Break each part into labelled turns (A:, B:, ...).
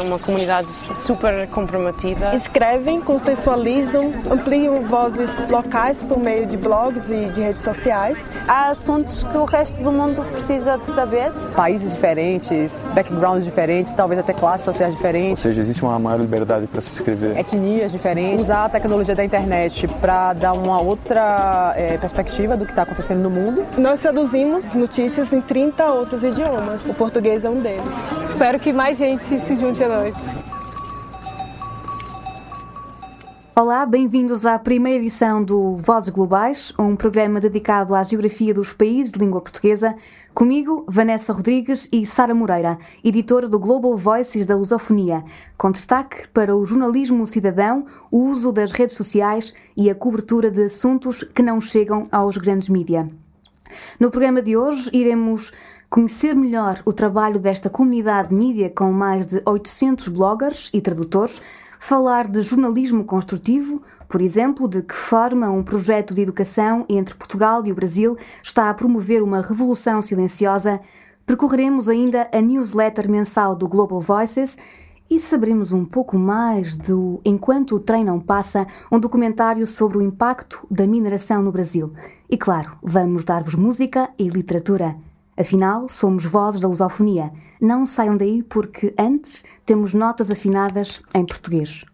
A: É uma comunidade super comprometida.
B: Escrevem, contextualizam, ampliam vozes locais por meio de blogs e de redes sociais.
C: Há assuntos que o resto do mundo precisa de saber.
D: Países diferentes, backgrounds diferentes, talvez até classes sociais diferentes.
E: Ou seja, existe uma maior liberdade para se escrever.
D: Etnias diferentes. Usar a tecnologia da internet para dar uma outra é, perspectiva do que está acontecendo no mundo.
B: Nós traduzimos notícias em 30 outros idiomas. O português é um deles.
F: Espero que mais gente se junte a nós.
G: Olá, bem-vindos à primeira edição do Vozes Globais, um programa dedicado à geografia dos países de língua portuguesa. Comigo, Vanessa Rodrigues e Sara Moreira, editora do Global Voices da Lusofonia, com destaque para o jornalismo cidadão, o uso das redes sociais e a cobertura de assuntos que não chegam aos grandes mídia. No programa de hoje, iremos conhecer melhor o trabalho desta comunidade mídia com mais de 800 bloggers e tradutores falar de jornalismo construtivo, por exemplo, de que forma um projeto de educação entre Portugal e o Brasil está a promover uma revolução silenciosa. Percorreremos ainda a newsletter mensal do Global Voices e saberemos um pouco mais do Enquanto o Trem Não Passa, um documentário sobre o impacto da mineração no Brasil. E claro, vamos dar-vos música e literatura. Afinal, somos vozes da lusofonia. Não saiam daí porque antes temos notas afinadas em português.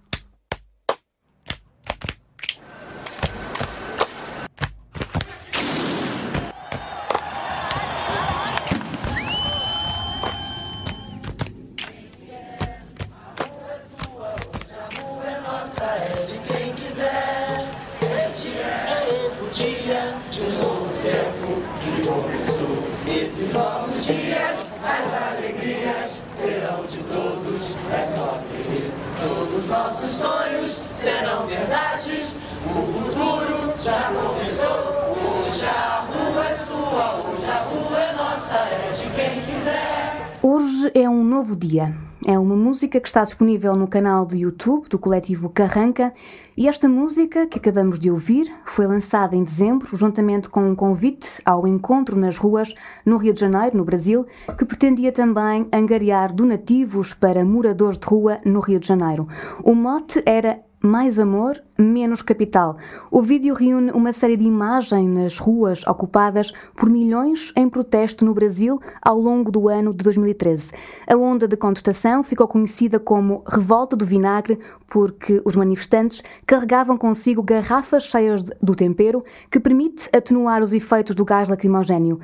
G: Hoje é um novo dia. É uma música que está disponível no canal do YouTube do coletivo Carranca e esta música que acabamos de ouvir foi lançada em dezembro, juntamente com um convite ao encontro nas ruas no Rio de Janeiro, no Brasil, que pretendia também angariar donativos para moradores de rua no Rio de Janeiro. O mote era mais amor, menos capital. O vídeo reúne uma série de imagens nas ruas ocupadas por milhões em protesto no Brasil ao longo do ano de 2013. A onda de contestação ficou conhecida como Revolta do Vinagre porque os manifestantes carregavam consigo garrafas cheias do tempero que permite atenuar os efeitos do gás lacrimogéneo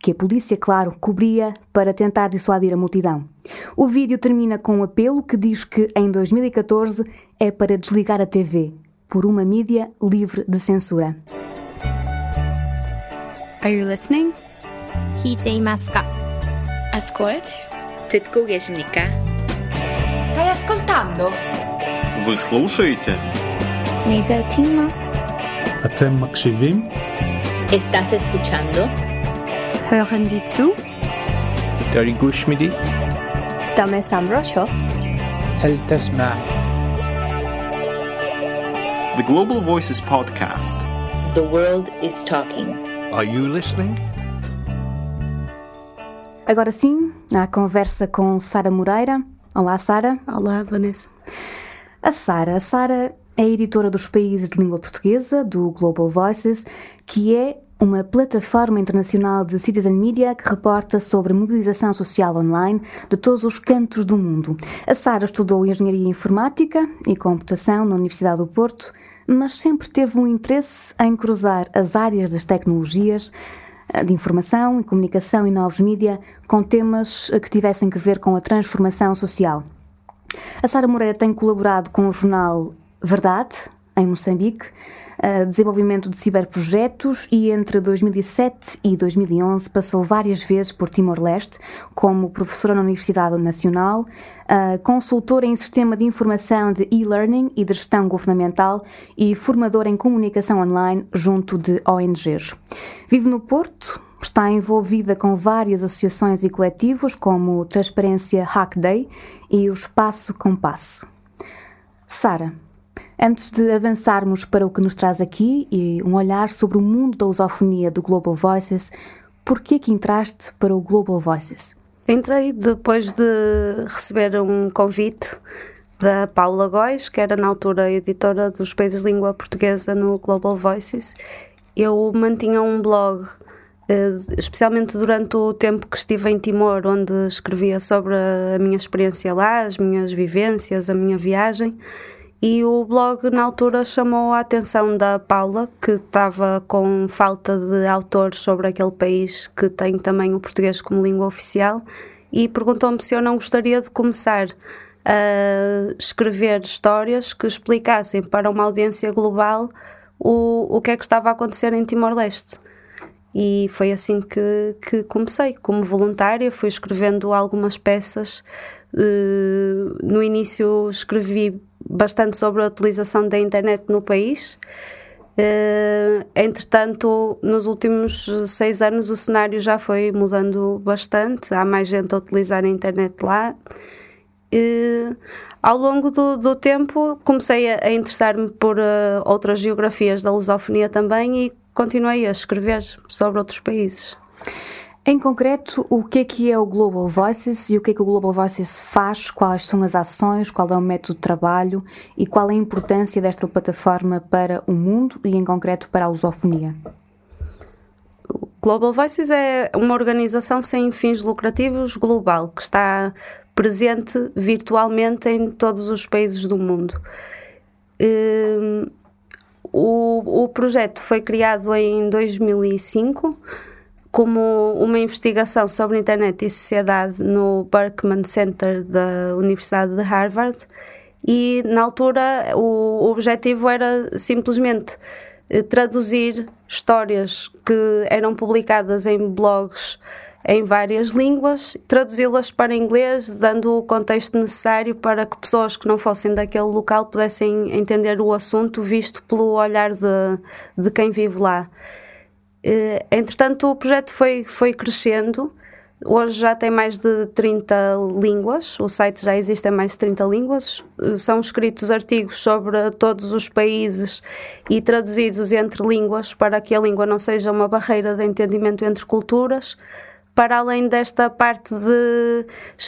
G: que a polícia, claro, cobria para tentar dissuadir a multidão. O vídeo termina com um apelo que diz que em 2014 é para desligar a TV por uma mídia livre de censura.
H: Are you listening?
I: Kiteimasu ka?
H: Ascolti? 듣고 계십니까?
J: Stai ascoltando?
K: Вы слушаете?
H: Не затима.
L: Атем макшивим?
H: Estás escuchando?
I: Hören Sie zu?
K: داری گوش میدی؟
I: دمستم را شو
M: هل تسمع؟
K: The Global Voices podcast.
H: The world is talking.
L: Are you listening?
G: Agora sim, a conversa com Sara Moreira. Olá, Sara.
I: Olá, Vanessa.
G: A Sara, a Sara é editora dos países de língua portuguesa do Global Voices, que é uma plataforma internacional de citizen media que reporta sobre mobilização social online de todos os cantos do mundo. A Sara estudou Engenharia Informática e Computação na Universidade do Porto, mas sempre teve um interesse em cruzar as áreas das tecnologias, eh, de informação e comunicação e novos mídia com temas eh, que tivessem que ver com a transformação social. A Sara Moreira tem colaborado com o jornal Verdade, em Moçambique, desenvolvimento de ciberprojetos e entre 2007 e 2011 passou várias vezes por Timor-Leste como professora na Universidade Nacional, consultora em sistema de informação de e-learning e de gestão governamental e formadora em comunicação online junto de ONGs. Vive no Porto, Está envolvida com várias associações e coletivos, como Transparência Hack Day e o Espaço com Passo. Sara, Antes de avançarmos para o que nos traz aqui e um olhar sobre o mundo da lusofonia do Global Voices, por que que entraste para o Global Voices?
N: Entrei depois de receber um convite da Paula Góis, que era na altura editora dos Países de Língua Portuguesa no Global Voices. Eu mantinha um blog, eh, especialmente durante o tempo que estive em Timor, onde escrevia sobre a minha experiência lá, as minhas vivências, a minha viagem. E o blog, na altura, chamou a atenção da Paula, que estava com falta de autores sobre aquele país que tem também o português como língua oficial, e perguntou-me se eu não gostaria de começar a escrever histórias que explicassem para uma audiência global o, o que é que estava a acontecer em Timor-Leste. E foi assim que, que comecei, como voluntária, fui escrevendo algumas peças. Uh, no início escrevi bastante sobre a utilização da internet no país. Uh, entretanto, nos últimos seis anos o cenário já foi mudando bastante, há mais gente a utilizar a internet lá. Uh, ao longo do, do tempo comecei a, a interessar-me por uh, outras geografias da lusofonia também e continuei a escrever sobre outros países.
G: Em concreto, o que é que é o Global Voices e o que é que o Global Voices faz, quais são as ações, qual é o método de trabalho e qual é a importância desta plataforma para o mundo e, em concreto, para a lusofonia?
N: O Global Voices é uma organização sem fins lucrativos global que está presente virtualmente em todos os países do mundo. Um, o, o projeto foi criado em 2005 como uma investigação sobre internet e sociedade no Berkman Center da Universidade de Harvard e na altura o, objetivo era simplesmente eh, traduzir histórias que eram publicadas em blogs em várias línguas, traduzi-las para inglês, dando o contexto necessário para que pessoas que não fossem daquele local pudessem entender o assunto visto pelo olhar de, de quem vive lá. Eh, entretanto, o projeto foi, foi crescendo. Hoje já tem mais de 30 línguas, o site já existe em mais de 30 línguas. Eh, são escritos artigos sobre todos os países e traduzidos entre línguas para que a língua não seja uma barreira de entendimento entre culturas. Para além desta parte de,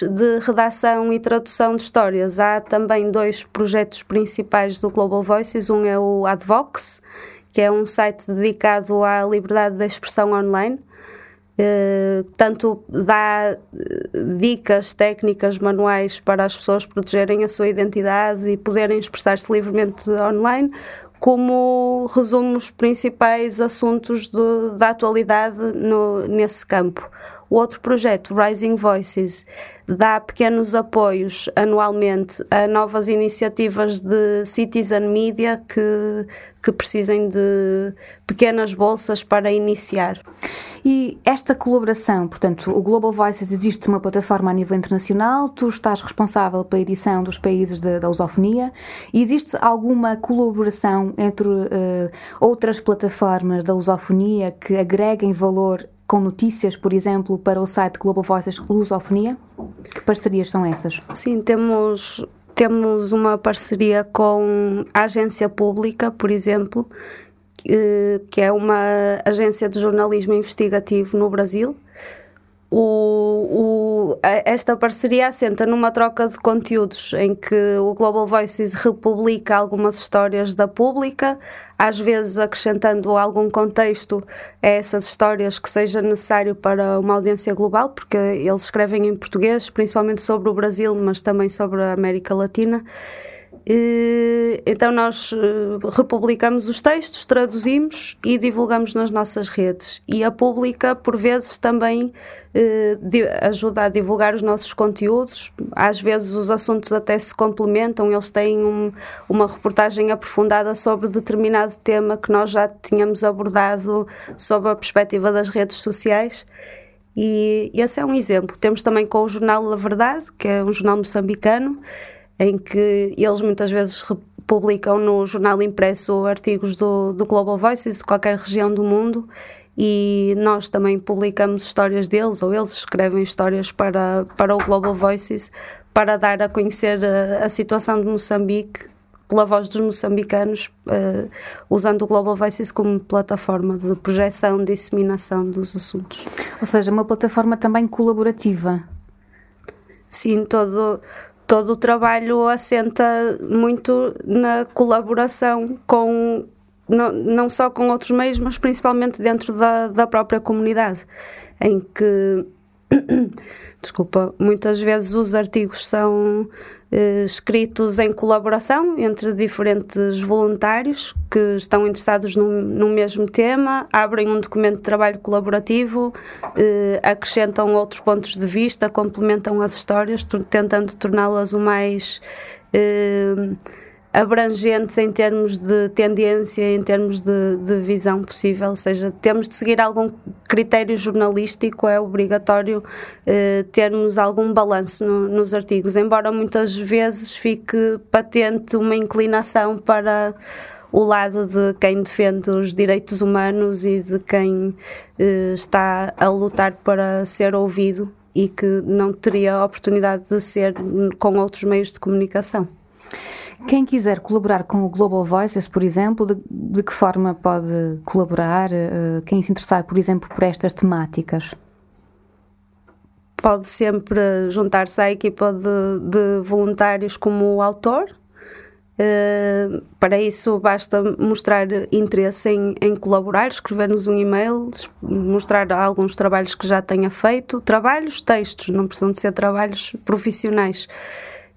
N: de redação e tradução de histórias, há também dois projetos principais do Global Voices. Um é o Advox, que é um site dedicado à liberdade de expressão online. Uh, tanto dá eh, dicas técnicas, manuais para as pessoas protegerem a sua identidade e poderem expressar-se livremente online, como resume os principais assuntos de, da atualidade no, nesse campo. O outro projeto, Rising Voices, dá pequenos apoios anualmente a novas iniciativas de citizen media que, que precisem de pequenas bolsas para iniciar.
G: E esta colaboração, portanto, o Global Voices existe uma plataforma a nível internacional, tu estás responsável pela edição dos países da lusofonia, e existe alguma colaboração entre uh, outras plataformas da lusofonia que agreguem valor com notícias, por exemplo, para o site Global Voices Lusofonia? Que parcerias são essas?
N: Sim, temos, temos uma parceria com a agência pública, por exemplo, que é uma agência de jornalismo investigativo no Brasil o, o, esta parceria assenta numa troca de conteúdos em que o Global Voices republica algumas histórias da pública, às vezes acrescentando algum contexto a essas histórias que seja necessário para uma audiência global, porque eles escrevem em português, principalmente sobre o Brasil, mas também sobre a América Latina. Então nós eh, republicamos os textos, traduzimos e divulgamos nas nossas redes. E a pública, por vezes, também eh, ajuda a divulgar os nossos conteúdos. Às vezes os assuntos até se complementam, eles têm um, uma reportagem aprofundada sobre determinado tema que nós já tínhamos abordado sob a perspectiva das redes sociais. E, esse é um exemplo. Temos também com o jornal A Verdade, que é um jornal moçambicano, em que eles muitas vezes publicam no jornal impresso artigos do, do Global Voices de qualquer região do mundo e nós também publicamos histórias deles ou eles escrevem histórias para, para o Global Voices para dar a conhecer a, a situação de Moçambique pela voz dos moçambicanos, uh, usando o Global Voices como plataforma de projeção, disseminação dos assuntos.
G: Ou seja, uma plataforma também colaborativa.
N: Sim, todo, todo o trabalho assenta muito na colaboração com não, não só com outros meios, mas principalmente dentro da, da própria comunidade, em que desculpa, muitas vezes os artigos são eh, escritos em colaboração entre diferentes voluntários que estão interessados no, no mesmo tema, abrem um documento de trabalho colaborativo, eh, acrescentam outros pontos de vista, complementam as histórias, tentando torná-las o mais eh, abrangentes em termos de tendência, em termos de, de, visão possível, ou seja, temos de seguir algum critério jornalístico, é obrigatório eh, termos algum balanço no, nos artigos, embora muitas vezes fique patente uma inclinação para o lado de quem defende os direitos humanos e de quem eh, está a lutar para ser ouvido e que não teria a oportunidade de ser com outros meios de comunicação.
G: Quem quiser colaborar com o Global Voices, por exemplo, de, de que forma pode colaborar? Uh, quem se interessar, por exemplo, por estas temáticas?
N: Pode sempre juntar-se à equipa de, de voluntários como autor. Uh, para isso basta mostrar interesse em, em colaborar, escrever-nos um e-mail, mostrar alguns trabalhos que já tenha feito, trabalhos, textos, não precisam de ser trabalhos profissionais.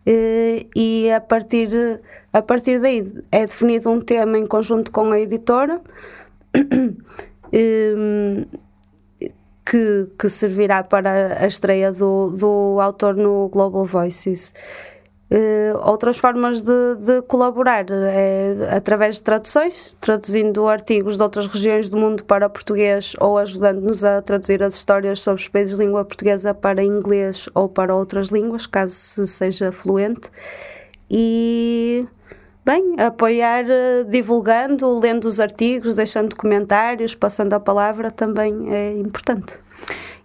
N: Eh, e a partir, a partir daí é definido um tema em conjunto com a editora ehm, que, que servirá para a estreia do, do autor no Global Voices. Uh, outras formas de, de, colaborar é através de traduções, traduzindo artigos de outras regiões do mundo para português ou ajudando-nos a traduzir as histórias sobre os países de língua portuguesa para inglês ou para outras línguas, caso se seja fluente. E, bem, apoiar uh, divulgando, lendo os artigos, deixando comentários, passando a palavra também é importante.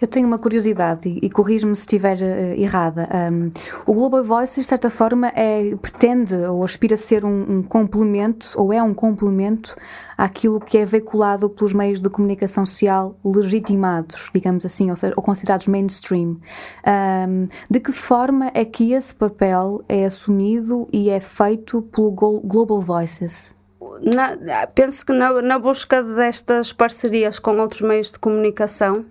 G: Eu tenho uma curiosidade e, e corrijo-me se estiver uh, errada. Um, o Global Voices, de certa forma, é, pretende ou aspira a ser um, um, complemento, ou é um complemento àquilo que é veiculado pelos meios de comunicação social legitimados, digamos assim, ou, seja, ou considerados mainstream. Um, de que forma é que esse papel é assumido e é feito pelo Global Voices?
N: Na, penso que na, na busca destas parcerias com outros meios de comunicação,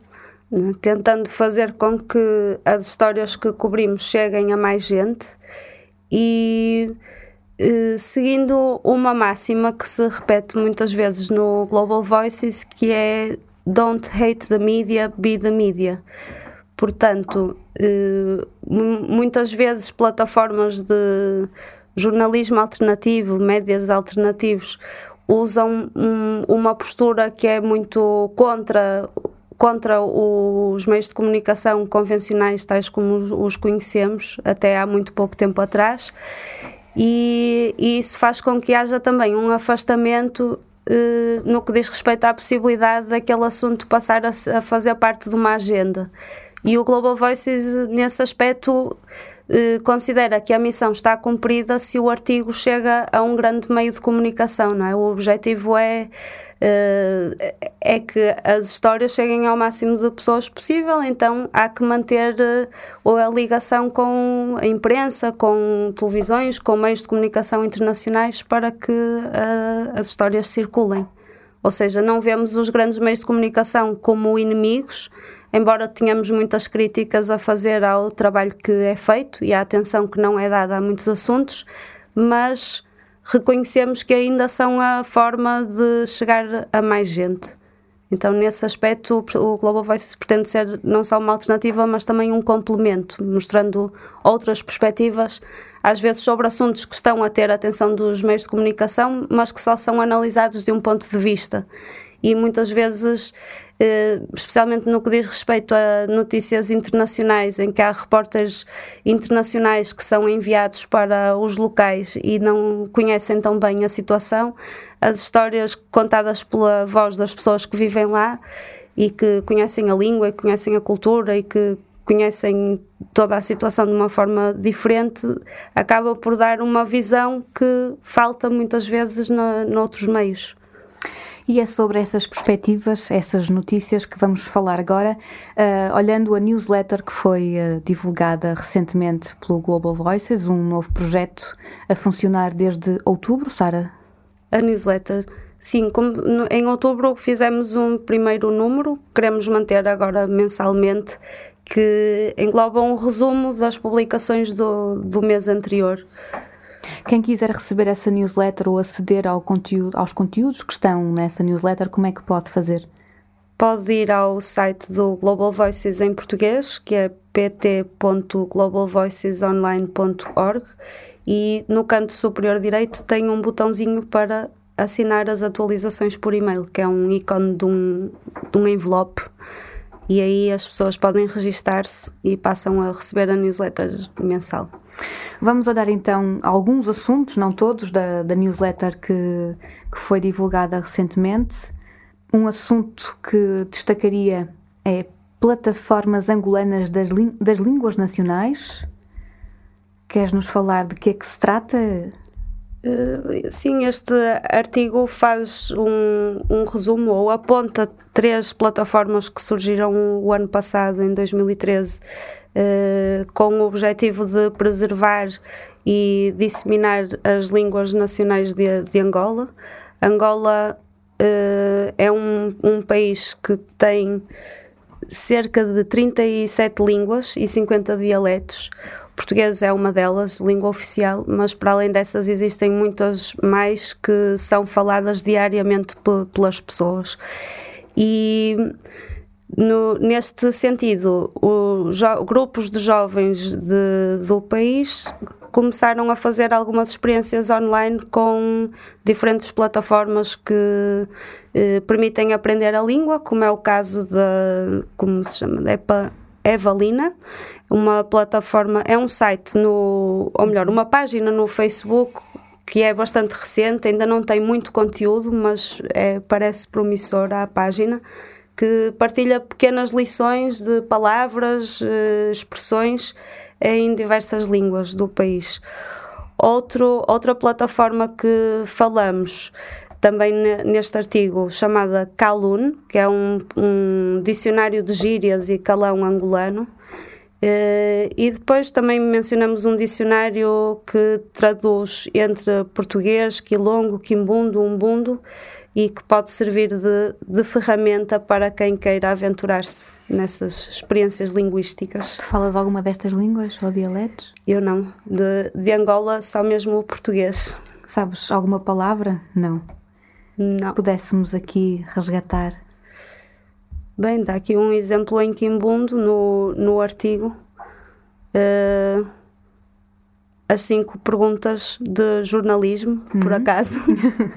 N: né? tentando fazer com que as histórias que cobrimos cheguem a mais gente e eh, seguindo uma máxima que se repete muitas vezes no Global Voices, que é Don't hate the media, be the media. Portanto, eh, muitas vezes plataformas de jornalismo alternativo, médias alternativos, usam um, uma postura que é muito contra contra os meios de comunicação convencionais, tais como os conhecemos até há muito pouco tempo atrás, e, e isso faz com que haja também um afastamento eh, no que diz respeito à possibilidade daquele assunto passar a, a fazer parte de uma agenda. E o Global Voices, nesse aspecto, eh, considera que a missão está cumprida se o artigo chega a um grande meio de comunicação, não é? O objetivo é, eh, é que as histórias cheguem ao máximo de pessoas possível, então há que manter eh, a ligação com a imprensa, com televisões, com meios de comunicação internacionais para que as histórias circulem. Ou seja, não vemos os grandes meios de comunicação como inimigos, embora tenhamos muitas críticas a fazer ao trabalho que é feito e à atenção que não é dada a muitos assuntos, mas reconhecemos que ainda são a forma de chegar a mais gente. Então, nesse aspecto, o Global Voices pretende ser não só uma alternativa, mas também um complemento, mostrando outras perspectivas, às vezes sobre assuntos que estão a ter a atenção dos meios de comunicação, mas que só são analisados de um ponto de vista e muitas vezes, eh, especialmente no que diz respeito a notícias internacionais, em que há repórteres internacionais que são enviados para os locais e não conhecem tão bem a situação, as histórias contadas pela voz das pessoas que vivem lá e que conhecem a língua e conhecem a cultura e que conhecem toda a situação de uma forma diferente, acaba por dar uma visão que falta muitas vezes no, noutros meios.
G: E é sobre essas perspectivas, essas notícias que vamos falar agora, uh, olhando a newsletter que foi uh, divulgada recentemente pelo Global Voices, um novo projeto a funcionar desde outubro, Sara?
N: A newsletter Sim, em outubro fizemos um primeiro número, queremos manter agora mensalmente, que engloba um resumo das publicações do, do mês anterior.
G: Quem quiser receber essa newsletter ou aceder ao conteúdo, aos conteúdos que estão nessa newsletter, como é que pode fazer?
N: Pode ir ao site do Global Voices em português, que é pt.globalvoicesonline.org e no canto superior direito tem um botãozinho para assinar as atualizações por e-mail, que é um ícone de um, de um envelope e aí as pessoas podem registar-se e passam a receber a newsletter mensal.
G: Vamos olhar então alguns assuntos, não todos, da, da newsletter que, que foi divulgada recentemente. Um assunto que destacaria é plataformas angolanas das, das línguas nacionais. Queres nos falar de que é que se trata?
N: Eh, sim, este artigo faz um, um, resumo ou aponta três plataformas que surgiram o ano passado, em 2013, eh, com o objetivo de preservar e disseminar as línguas nacionais de, de Angola. Angola eh, é um, um país que tem cerca de 37 línguas e 50 dialetos português é uma delas, língua oficial, mas para além dessas existem muitas mais que são faladas diariamente pelas pessoas. E no, neste sentido, os grupos de jovens de, do país começaram a fazer algumas experiências online com diferentes plataformas que eh, permitem aprender a língua, como é o caso da, como se chama, da EPA, Evalina, uma plataforma, é um site no, ou melhor, uma página no Facebook que é bastante recente, ainda não tem muito conteúdo, mas é, parece promissora a página, que partilha pequenas lições de palavras, eh, expressões em diversas línguas do país. Outro, outra plataforma que falamos também neste artigo chamada Calun, que é um, um dicionário de gírias e calão angolano. Uh, e depois também mencionamos um dicionário que traduz entre português, quilongo, quimbundo, umbundo e que pode servir de, de ferramenta para quem queira aventurar-se nessas experiências linguísticas.
G: Tu falas alguma destas línguas ou dialetos?
N: Eu não. De, de Angola só mesmo o português.
G: Sabes alguma palavra? Não.
N: Não.
G: Pudéssemos aqui resgatar.
N: Bem, dá aqui um exemplo em Quimbundo, no, no artigo. Uh, as cinco perguntas de jornalismo, uhum. por acaso.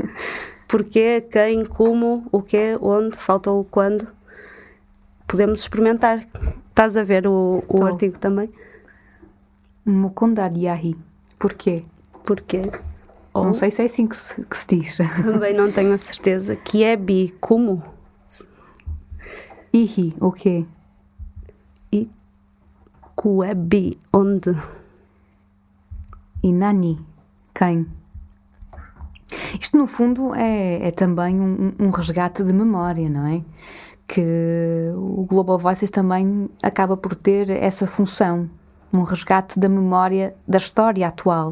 N: Porquê, quem, como, o quê, onde, falta o quando. Podemos experimentar. Estás a ver o, o artigo também?
G: Mukundadiahi. Porquê?
N: Porquê?
G: Ou, não sei se é assim que se, que se diz.
N: Também não tenho a certeza. Que é bi, como?
G: Ihi, o quê?
N: E é bi, onde?
G: E nani, quem? Isto, no fundo, é, é também um, um, resgate de memória, não é? Que o Global Voices também acaba por ter essa função um resgate da memória da história atual,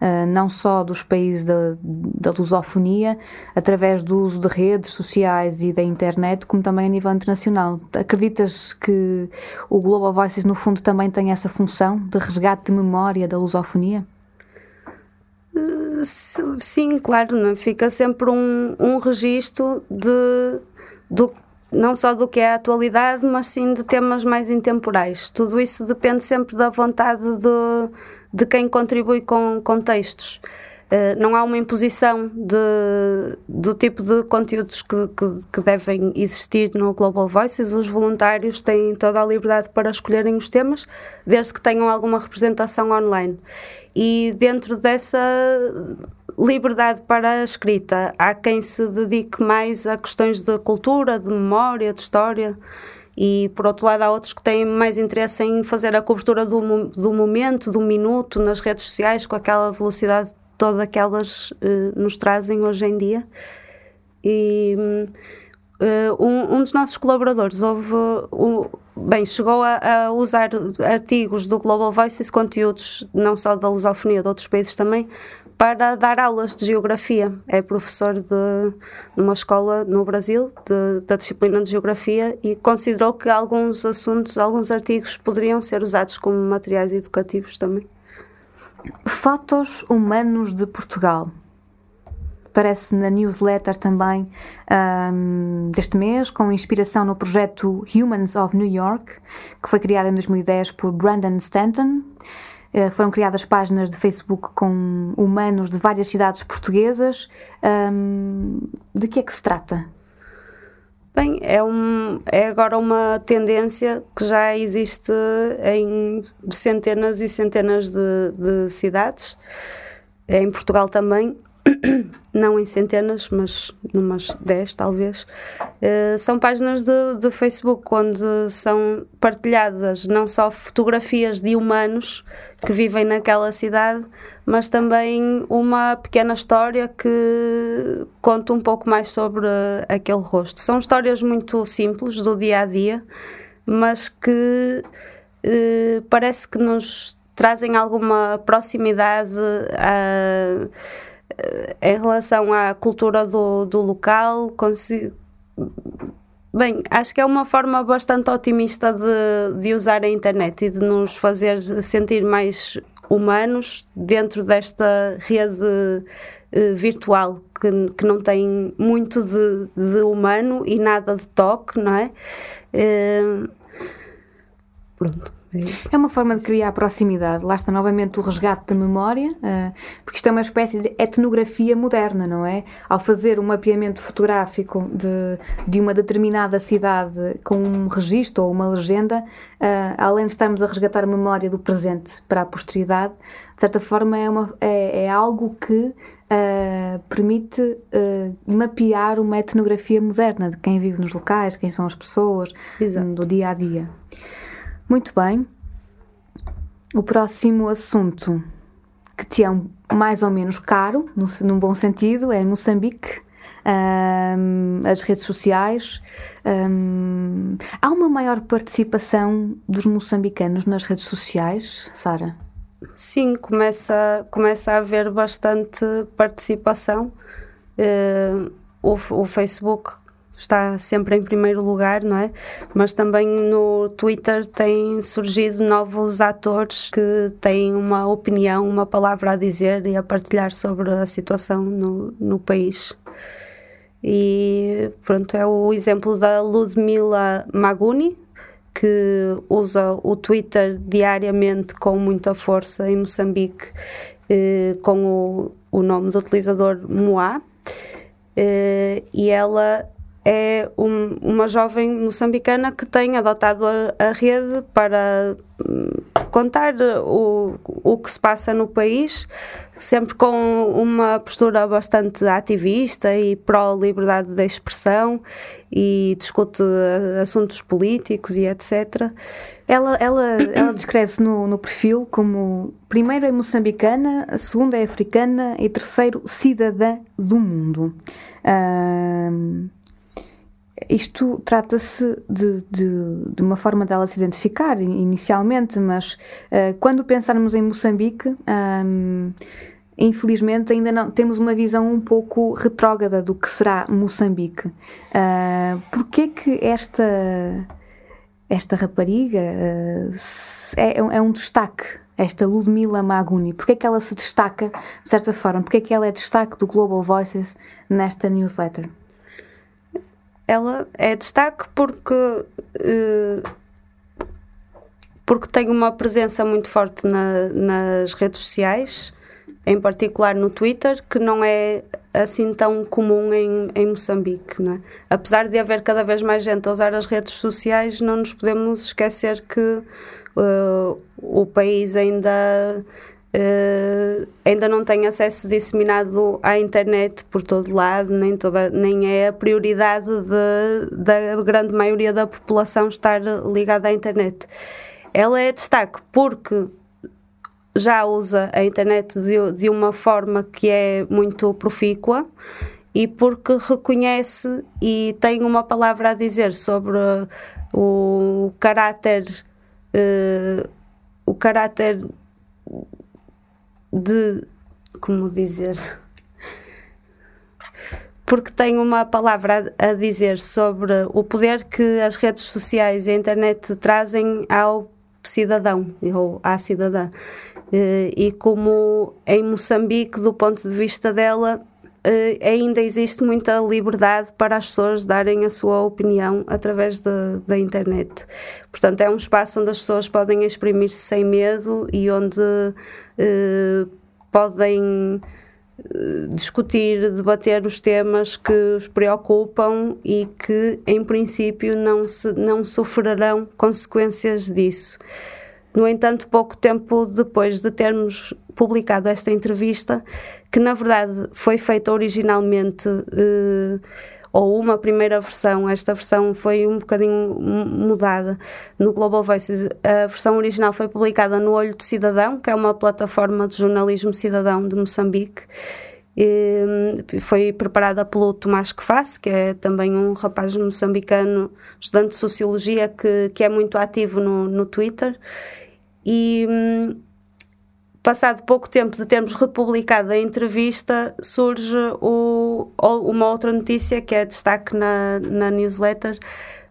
G: uh, não só dos países da, da lusofonia, através do uso de redes sociais e da internet, como também a nível internacional. Acreditas que o Global Voices, no fundo, também tem essa função de resgate de memória da lusofonia?
N: Sim, claro, não? fica sempre um, um registro de, do não só do que é a atualidade, mas sim de temas mais intemporais. Tudo isso depende sempre da vontade de, de quem contribui com, com textos. Uh, não há uma imposição de, do tipo de conteúdos que, que, que, devem existir no Global Voices. Os voluntários têm toda a liberdade para escolherem os temas, desde que tenham alguma representação online. E dentro dessa liberdade para a escrita. Há quem se dedique mais a questões de cultura, de memória, de história. E por outro lado, há outros que têm mais interesse em fazer a cobertura do, do momento, do minuto, nas redes sociais, com aquela velocidade toda que elas eh, nos trazem hoje em dia. E uh, um, um, dos nossos colaboradores houve, um, bem, chegou a, a, usar artigos do Global Voices, conteúdos não só da lusofonia, de outros países também, para dar aulas de geografia. É professor de numa escola no Brasil de, da disciplina de geografia e considerou que alguns assuntos, alguns artigos poderiam ser usados como materiais educativos também.
G: Fotos humanos de Portugal. Aparece na newsletter também um, deste mês, com inspiração no projeto Humans of New York, que foi criado em 2010 por Brandon Stanton. Uh, foram criadas páginas de Facebook com humanos de várias cidades portuguesas. De que é que se trata?
N: Bem, é, um, é agora uma tendência que já existe em centenas e centenas de, de cidades, em Portugal também, não em centenas, mas numas 10 talvez, uh, são páginas de, de, Facebook onde são partilhadas não só fotografias de humanos que vivem naquela cidade, mas também uma pequena história que conta um pouco mais sobre aquele rosto. São histórias muito simples do dia a dia, mas que uh, parece que nos trazem alguma proximidade a em relação à cultura do, do local, consigo, Bem, acho que é uma forma bastante otimista de, de usar a internet e de nos fazer sentir mais humanos dentro desta rede uh, virtual que, que não tem muito de, de, humano e nada de toque, não é? Uh,
G: pronto. É uma forma de criar proximidade. Lá está novamente o resgate da memória, uh, porque isto é uma espécie de etnografia moderna, não é? Ao fazer um mapeamento fotográfico de, de uma determinada cidade com um registro ou uma legenda, uh, além de estarmos a resgatar a memória do presente para a posteridade, de certa forma é, uma, é, é algo que uh, permite mapear uma etnografia moderna de quem vive nos locais, quem são as pessoas, Exato. do dia a dia. Muito bem. O próximo assunto que te é mais ou menos caro, no, num bom sentido, é Moçambique. Um, as redes sociais. Um, há uma maior participação dos moçambicanos nas redes sociais, Sara?
N: Sim, começa, começa a haver bastante participação. Uh, o, o Facebook está sempre em primeiro lugar, não é? Mas também no Twitter têm surgido novos atores que têm uma opinião, uma palavra a dizer e a partilhar sobre a situação no, no país. E pronto, é o exemplo da Ludmila Maguni, que usa o Twitter diariamente com muita força em Moçambique, eh, com o, o nome do utilizador Moá. Eh, e ela é um, uma jovem moçambicana que tem adotado a, a rede para hum, contar o, o que se passa no país, sempre com uma postura bastante ativista e pró-liberdade de expressão e discute assuntos políticos e etc.
G: Ela, ela, ela descreve-se no, no perfil como primeiro é moçambicana, segundo é africana e terceiro cidadã do mundo. Uh, isto trata-se de, de, de, uma forma dela se identificar inicialmente, mas uh, quando pensarmos em Moçambique, um, infelizmente ainda não temos uma visão um pouco retrógrada do que será Moçambique. Uh, Porquê que esta esta rapariga uh, é, é, um destaque? Esta Ludmila Maguni, porquê que ela se destaca de certa forma? Porquê que ela é destaque do Global Voices nesta newsletter?
N: Ela é destaque porque uh, porque tem uma presença muito forte na, nas redes sociais, em particular no Twitter, que não é assim tão comum em, em Moçambique. É? Apesar de haver cada vez mais gente a usar as redes sociais, não nos podemos esquecer que uh, o país ainda Uh, ainda não tem acesso disseminado à internet por todo lado, nem, toda, nem é a prioridade de, da grande maioria da população estar ligada à internet. Ela é destaque porque já usa a internet de, de uma forma que é muito profícua e porque reconhece e tem uma palavra a dizer sobre o caráter uh, o caráter de como dizer porque tem uma palavra a, a dizer sobre o poder que as redes sociais e a internet trazem ao cidadão ou à cidadã. Eh, e como em Moçambique, do ponto de vista dela, ainda existe muita liberdade para as pessoas darem a sua opinião através de, da internet. Portanto, é um espaço onde as pessoas podem exprimir-se sem medo e onde eh, podem discutir, debater os temas que os preocupam e que, em princípio, não, se, não sofrerão consequências disso. No entanto, pouco tempo depois de termos publicado esta entrevista, que na verdade foi feita originalmente. Eh, ou uma primeira versão, esta versão foi um bocadinho mudada no Global Voices. A versão original foi publicada no Olho do Cidadão, que é uma plataforma de jornalismo cidadão de Moçambique. E foi preparada pelo Tomás Queface, que é também um rapaz moçambicano, estudante de Sociologia, que, que é muito ativo no, no Twitter. E hum, passado pouco tempo de termos republicado a entrevista, surge o, uma outra notícia que é destaque na, na newsletter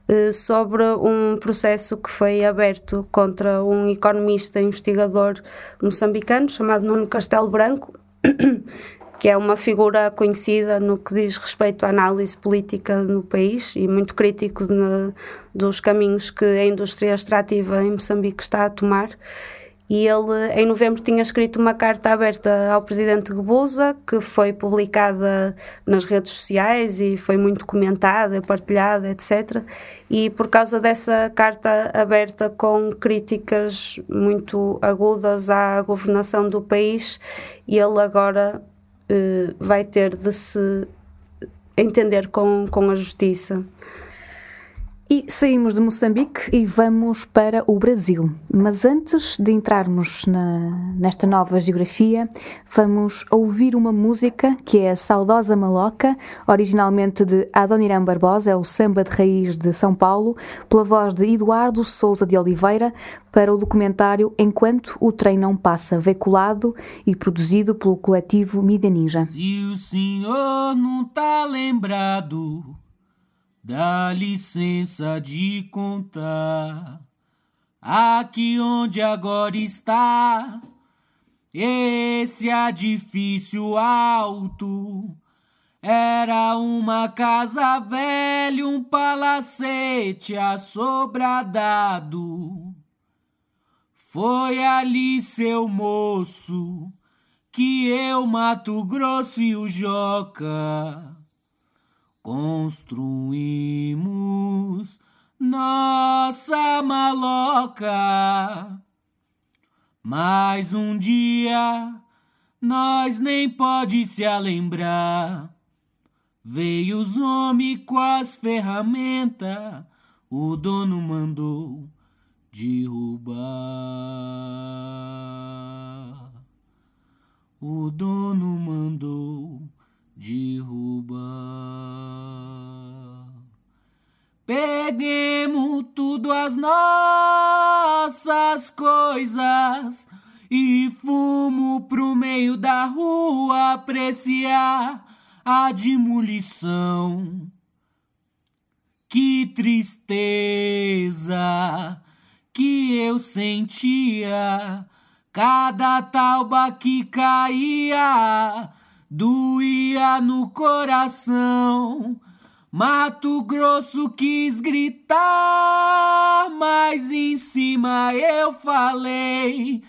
N: eh, sobre um processo que foi aberto contra um economista investigador moçambicano chamado Nuno Castelo Branco, que é uma figura conhecida no que diz respeito à análise política no país e muito crítico dos caminhos que a indústria extrativa em Moçambique está a tomar e ele, em novembro, tinha escrito uma carta aberta ao presidente Gubuza, que foi publicada nas redes sociais e foi muito comentada, partilhada, etc. E por causa dessa carta aberta com críticas muito agudas à governação do país, ele agora eh, vai ter de se entender com, com a justiça.
G: E saímos de Moçambique e vamos para o Brasil. Mas antes de entrarmos na, nesta nova geografia, vamos ouvir uma música que é a Saudosa Maloca, originalmente de Adoniran Barbosa, é o samba de raiz de São Paulo, pela voz de Eduardo Souza de Oliveira, para o documentário Enquanto o Trem Não Passa, veiculado e produzido pelo coletivo Mídia Ninja.
O: Se o senhor não tá lembrado Dá licença de contar aqui onde agora está esse edifício alto. Era uma casa velha, um palacete assobradado. Foi ali, seu moço, que eu, Mato Grosso e o Joca construímos nossa maloca. Mas um dia nós nem pode se lembrar. Veio os homens com as ferramentas, o dono mandou derrubar. O dono mandou derrubar. Peguemos tudo as nossas coisas e fumo pro meio da rua apreciar a demolição. Que tristeza que eu sentia cada tauba que caía doía no coração. Mato Grosso quis gritar, mas em cima eu falei.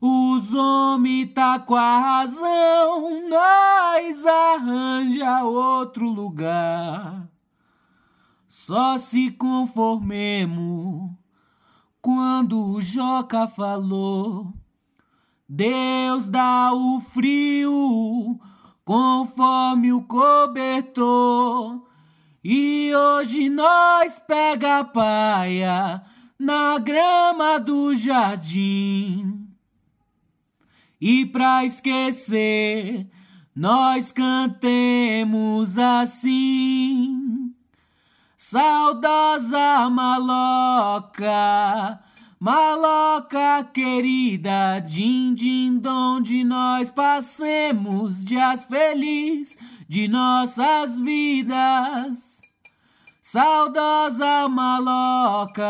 O: Os homens tá com a razão, nós arranja outro lugar. Só se conformemos quando o Joca falou. Deus dá o frio, conforme o cobertor. E hoje nós pega a paia na grama do jardim. E pra esquecer, nós cantemos assim. Saudosa maloca, maloca querida, din din onde nós passemos dias felizes de nossas vidas. Saudosa maloca,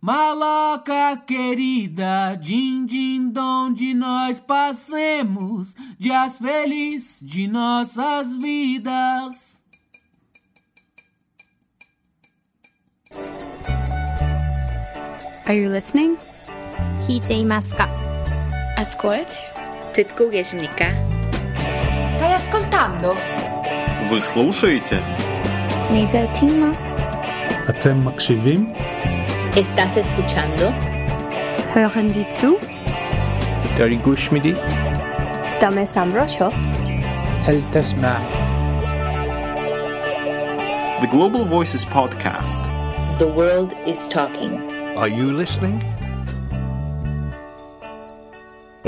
O: Maloca querida, din din onde nós passemos dias felizes de nossas vidas.
I: Are you listening? 聞いていますか
H: Ascolte? 듣고 계십니까?
J: Stai ascoltando?
K: Вы слушаете?
H: 你在听吗
L: אתם מקשיבים?
H: ¿Estás escuchando?
I: Hören Sie zu?
K: داری گوش میدی؟
I: دم سمراشو
M: هل تسمع
K: The Global Voices Podcast.
H: The world is talking.
L: Are you listening?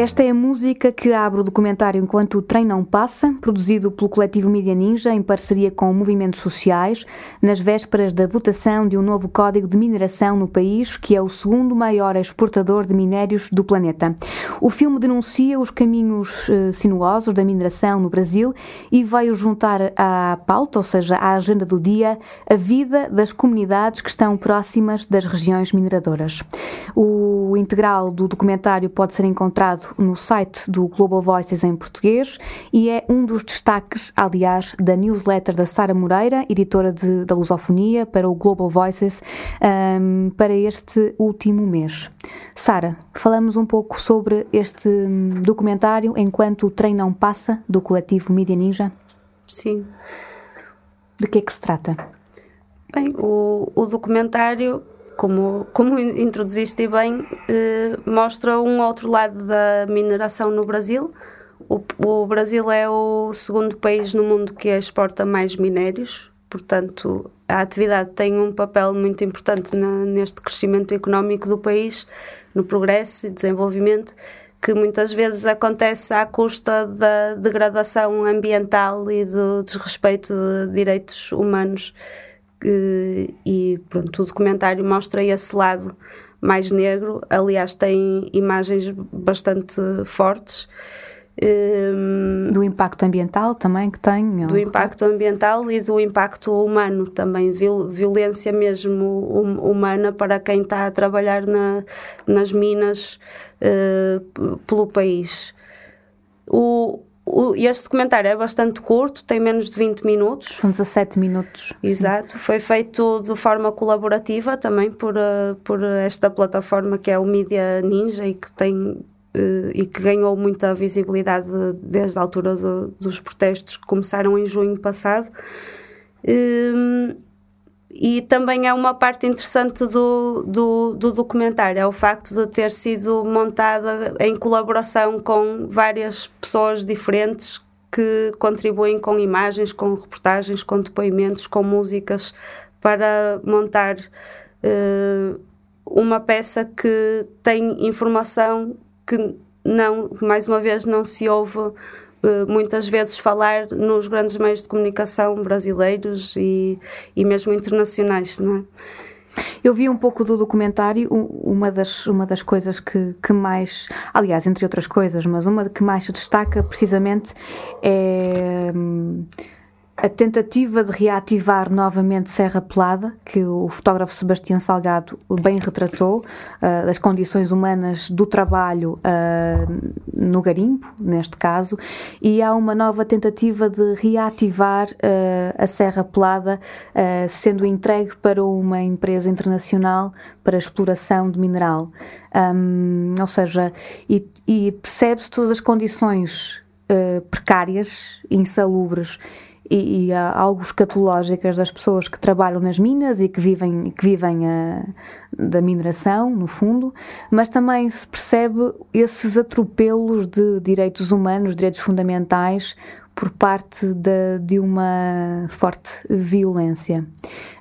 G: Esta é a música que abre o documentário Enquanto o Trem Não Passa, produzido pelo coletivo Mídia Ninja em parceria com movimentos sociais, nas vésperas da votação de um novo código de mineração no país, que é o segundo maior exportador de minérios do planeta. O filme denuncia os caminhos eh, sinuosos da mineração no Brasil e veio juntar à pauta, ou seja, à agenda do dia, a vida das comunidades que estão próximas das regiões mineradoras. O integral do documentário pode ser encontrado no site do Global Voices em português e é um dos destaques, aliás, da newsletter da Sara Moreira, editora de, da Lusofonia, para o Global Voices, um, para este último mês. Sara, falamos um pouco sobre este hum, documentário Enquanto o Trem Não Passa, do coletivo Mídia Ninja?
N: Sim.
G: De que é que se trata?
N: Bem, o, o documentário, como, como introduziste bem, eh, mostra um outro lado da mineração no Brasil. O, o Brasil é o segundo país no mundo que exporta mais minérios, portanto, a atividade tem um papel muito importante na, neste crescimento económico do país, no progresso e desenvolvimento, que muitas vezes acontece à custa da degradação ambiental e do desrespeito de direitos humanos. E, pronto, o documentário mostra esse lado mais negro, aliás, tem imagens bastante fortes. Um,
G: do impacto ambiental também que tem?
N: Do impacto ambiental e do impacto humano também, viol, violência mesmo hum, humana para quem está a trabalhar na, nas minas uh, pelo país. O, o, este documentário é bastante curto, tem menos de 20 minutos.
G: São 17 minutos.
N: Exato, foi feito de forma colaborativa também por, uh, por esta plataforma que é o Mídia Ninja e que tem Uh, e que ganhou muita visibilidade desde a altura do, dos protestos que começaram em junho passado. Um, e também é uma parte interessante do, do, do, documentário, é o facto de ter sido montada em colaboração com várias pessoas diferentes que contribuem com imagens, com reportagens, com depoimentos, com músicas, para montar uh, uma peça que tem informação que não, mais uma vez, não se ouve muitas vezes falar nos grandes meios de comunicação brasileiros e, e mesmo internacionais, não é?
G: Eu vi um pouco do documentário, uma das, uma das coisas que, que mais, aliás, entre outras coisas, mas uma que mais se destaca precisamente é hum, a tentativa de reativar novamente Serra Pelada, que o fotógrafo Sebastião Salgado bem retratou, uh, das condições humanas do trabalho uh, no garimpo, neste caso, e há uma nova tentativa de reativar uh, a Serra Pelada, sendo entregue para uma empresa internacional para exploração de mineral. Um, ou seja, e, e percebe-se todas as condições precárias, insalubres e, e algo escatológicas das pessoas que trabalham nas minas e que vivem, que vivem a, da mineração, no fundo, mas também se percebe esses atropelos de direitos humanos, direitos fundamentais, por parte de, de uma forte violência.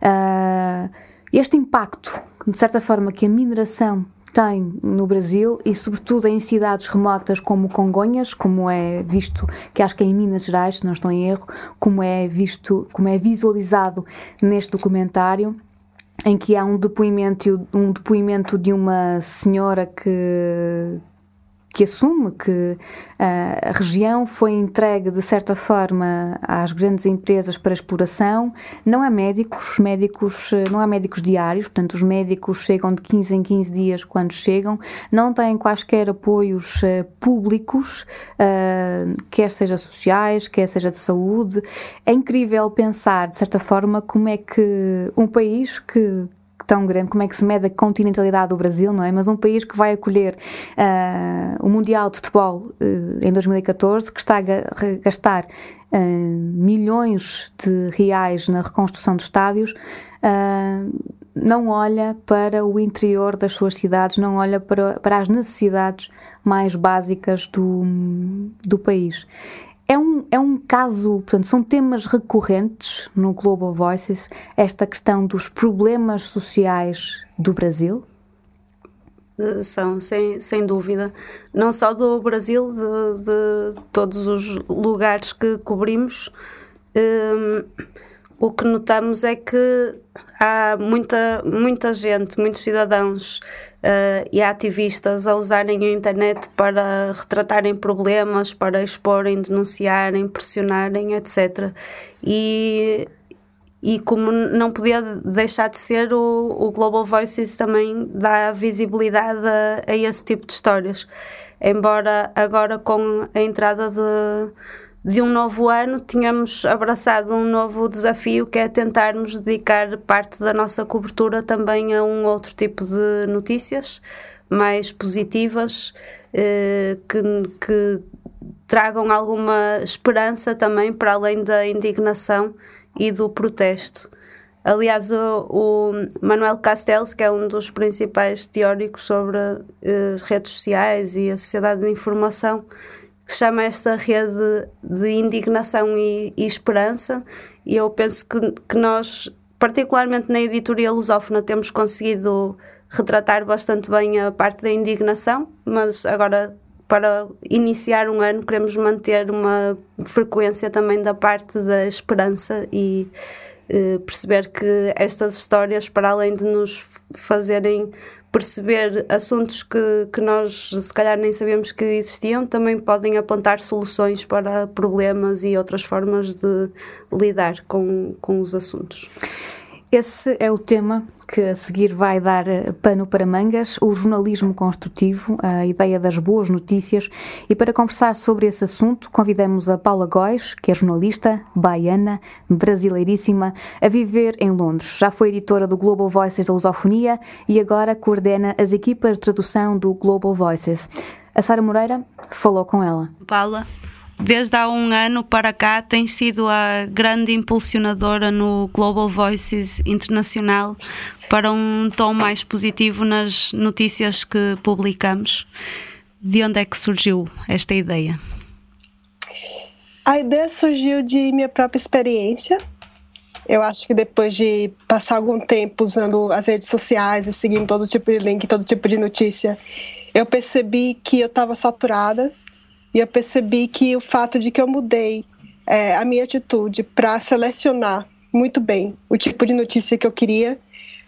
G: Uh, este impacto, de certa forma, que a mineração tem no Brasil e, sobretudo, em cidades remotas como Congonhas, como é visto, que acho que é em Minas Gerais, se não estou em erro, como é visto, como é visualizado neste documentário em que há um depoimento, um depoimento de uma senhora que, que assume que uh, a região foi entregue de certa forma às grandes empresas para exploração. Não há médicos, médicos eh, não há médicos diários, portanto os médicos chegam de 15 em 15 dias quando chegam, não têm quaisquer apoios uh, públicos, quer seja sociais, quer seja de saúde. É incrível pensar de certa forma como é que um país que tão grande, como é que se mede a continentalidade do Brasil, não é? Mas um país que vai acolher uh, o Mundial de Futebol uh, em 2014, que está a gastar uh, milhões de reais na reconstrução de estádios, não olha para o interior das suas cidades, não olha para, para as necessidades mais básicas do, do país. É um, é um caso, portanto, são temas recorrentes no Global Voices, esta questão dos problemas sociais do Brasil?
N: Eh, são, sem, sem dúvida. Não só do Brasil, de, de todos os lugares que cobrimos. Ehm, o que notamos é que há muita, muita gente, muitos cidadãos uh, e ativistas a usarem a internet para retratarem problemas, para exporem, denunciarem, pressionarem, etc. E, e como não podia deixar de ser, o, o Global Voices também dá visibilidade a, a esse tipo de histórias. Embora agora com a entrada de de um novo ano, tínhamos abraçado um novo desafio que é tentarmos dedicar parte da nossa cobertura também a um outro tipo de notícias mais positivas eh, que, que tragam alguma esperança também para além da indignação e do protesto. Aliás, o, o, Manuel Castells, que é um dos principais teóricos sobre eh, redes sociais e a sociedade de informação, que chama esta rede de indignação e, e esperança, e eu penso que, que nós, particularmente na editoria lusófona, temos conseguido retratar bastante bem a parte da indignação, mas agora para iniciar um ano queremos manter uma frequência também da parte da esperança e eh, perceber que estas histórias, para além de nos fazerem perceber assuntos que, que nós se calhar nem sabíamos que existiam, também podem apontar soluções para problemas e outras formas de lidar com, com os assuntos.
G: Esse é o tema que a seguir vai dar eh, pano para mangas, o jornalismo construtivo, a ideia das boas notícias. E para conversar sobre esse assunto, convidamos a Paula Góis, que é jornalista, baiana, brasileiríssima, a viver em Londres. Já foi editora do Global Voices da Lusofonia e agora coordena as equipas de tradução do Global Voices. A Sara Moreira falou com ela.
N: Paula, desde há um ano para cá tem sido a grande impulsionadora no Global Voices Internacional para um tom mais positivo nas notícias que publicamos. De onde é que surgiu esta ideia?
B: A ideia surgiu de minha própria experiência. Eu acho que depois de passar algum tempo usando as redes sociais e seguindo todo tipo de link, todo tipo de notícia, eu percebi que eu estava saturada e eu percebi que o fato de que eu mudei é, a minha atitude para selecionar muito bem o tipo de notícia que eu queria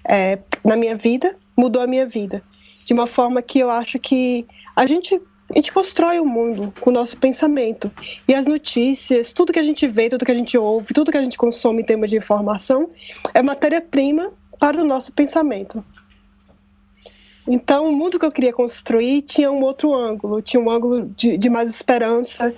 B: é, na minha vida mudou a minha vida. De uma forma que eu acho que a gente, a gente constrói o mundo com o nosso pensamento. E as notícias, tudo que a gente vê, tudo que a gente ouve, tudo que a gente consome em termos de informação, é matéria-prima para o nosso pensamento. Então, o mundo que eu queria construir tinha um outro ângulo, tinha um ângulo de, de mais esperança,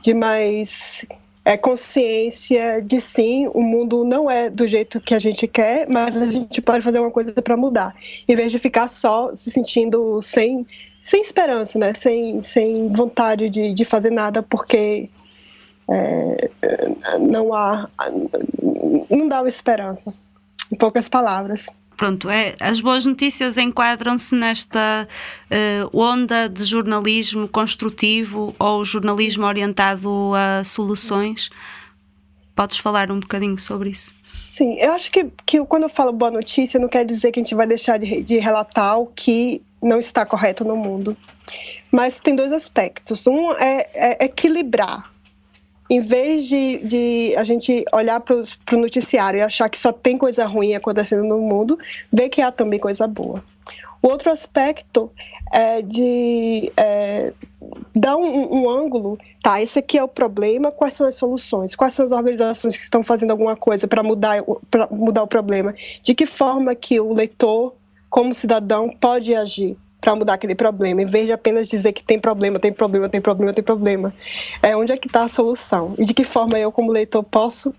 B: de mais é, consciência de sim, o mundo não é do jeito que a gente quer, mas a gente pode fazer uma coisa para mudar, em vez de ficar só se sentindo sem, sem esperança, né? sem, sem vontade de, de fazer nada, porque é, não há. não dá uma esperança, em poucas palavras
N: pronto, é, as boas notícias enquadram-se nesta uh, onda de jornalismo construtivo ou jornalismo orientado a soluções. Podes falar um bocadinho sobre isso?
B: Sim, eu acho que, que quando eu falo boa notícia, não quer dizer que a gente vai deixar de, de relatar o que não está correto no mundo. Mas tem dois aspectos. Um é, é equilibrar. Em vez de, de a gente olhar para o noticiário e achar que só tem coisa ruim acontecendo no mundo, ver que há também coisa boa. O outro aspecto é de é, dar um, um, ângulo, tá? Esse aqui é o problema, quais são as soluções? Quais são as organizações que estão fazendo alguma coisa para mudar, mudar o problema? De que forma que o leitor, como cidadão, pode agir? Para mudar aquele problema, em vez de apenas dizer que tem problema, tem problema, tem problema, tem problema. É onde é que está a solução e de que forma eu, como leitor, posso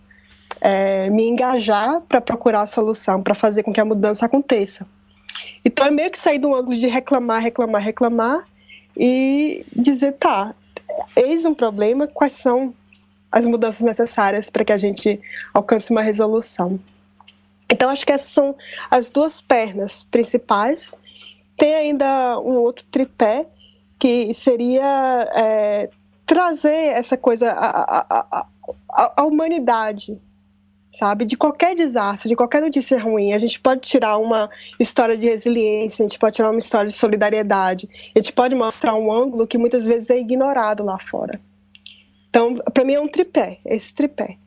B: é, me engajar para procurar a solução, para fazer com que a mudança aconteça. Então é meio que sair do ângulo de reclamar, reclamar, reclamar e dizer, tá, eis um problema, quais são as mudanças necessárias para que a gente alcance uma resolução. Então acho que essas são as duas pernas principais. Tem ainda um outro tripé que seria é, trazer essa coisa, a humanidade sabe? De qualquer desastre, de qualquer notícia ruim, a gente pode tirar uma história de resiliência, a gente pode tirar uma história de solidariedade, a gente pode mostrar um ângulo que muitas vezes é ignorado lá fora. Então, para mim é um tripé, esse tripé.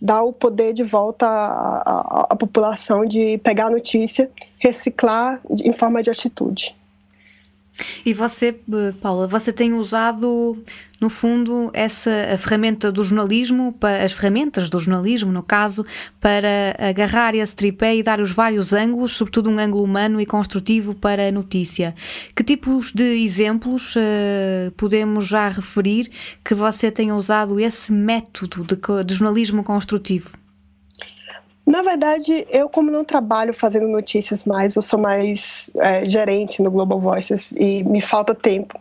B: Dar o poder de volta à, à, à população de pegar a notícia, reciclar em forma de atitude.
G: E você, eh, Paula, você tem usado, no fundo, essa ferramenta do jornalismo, as ferramentas do jornalismo, no caso, para agarrar esse tripé e dar os vários ângulos, sobretudo um ângulo humano e construtivo para a notícia. Que tipos de exemplos uh, podemos já referir que você tenha usado esse método de, de jornalismo construtivo?
B: Na verdade, eu como não trabalho fazendo notícias mais, eu sou mais é, gerente no Global Voices e me falta tempo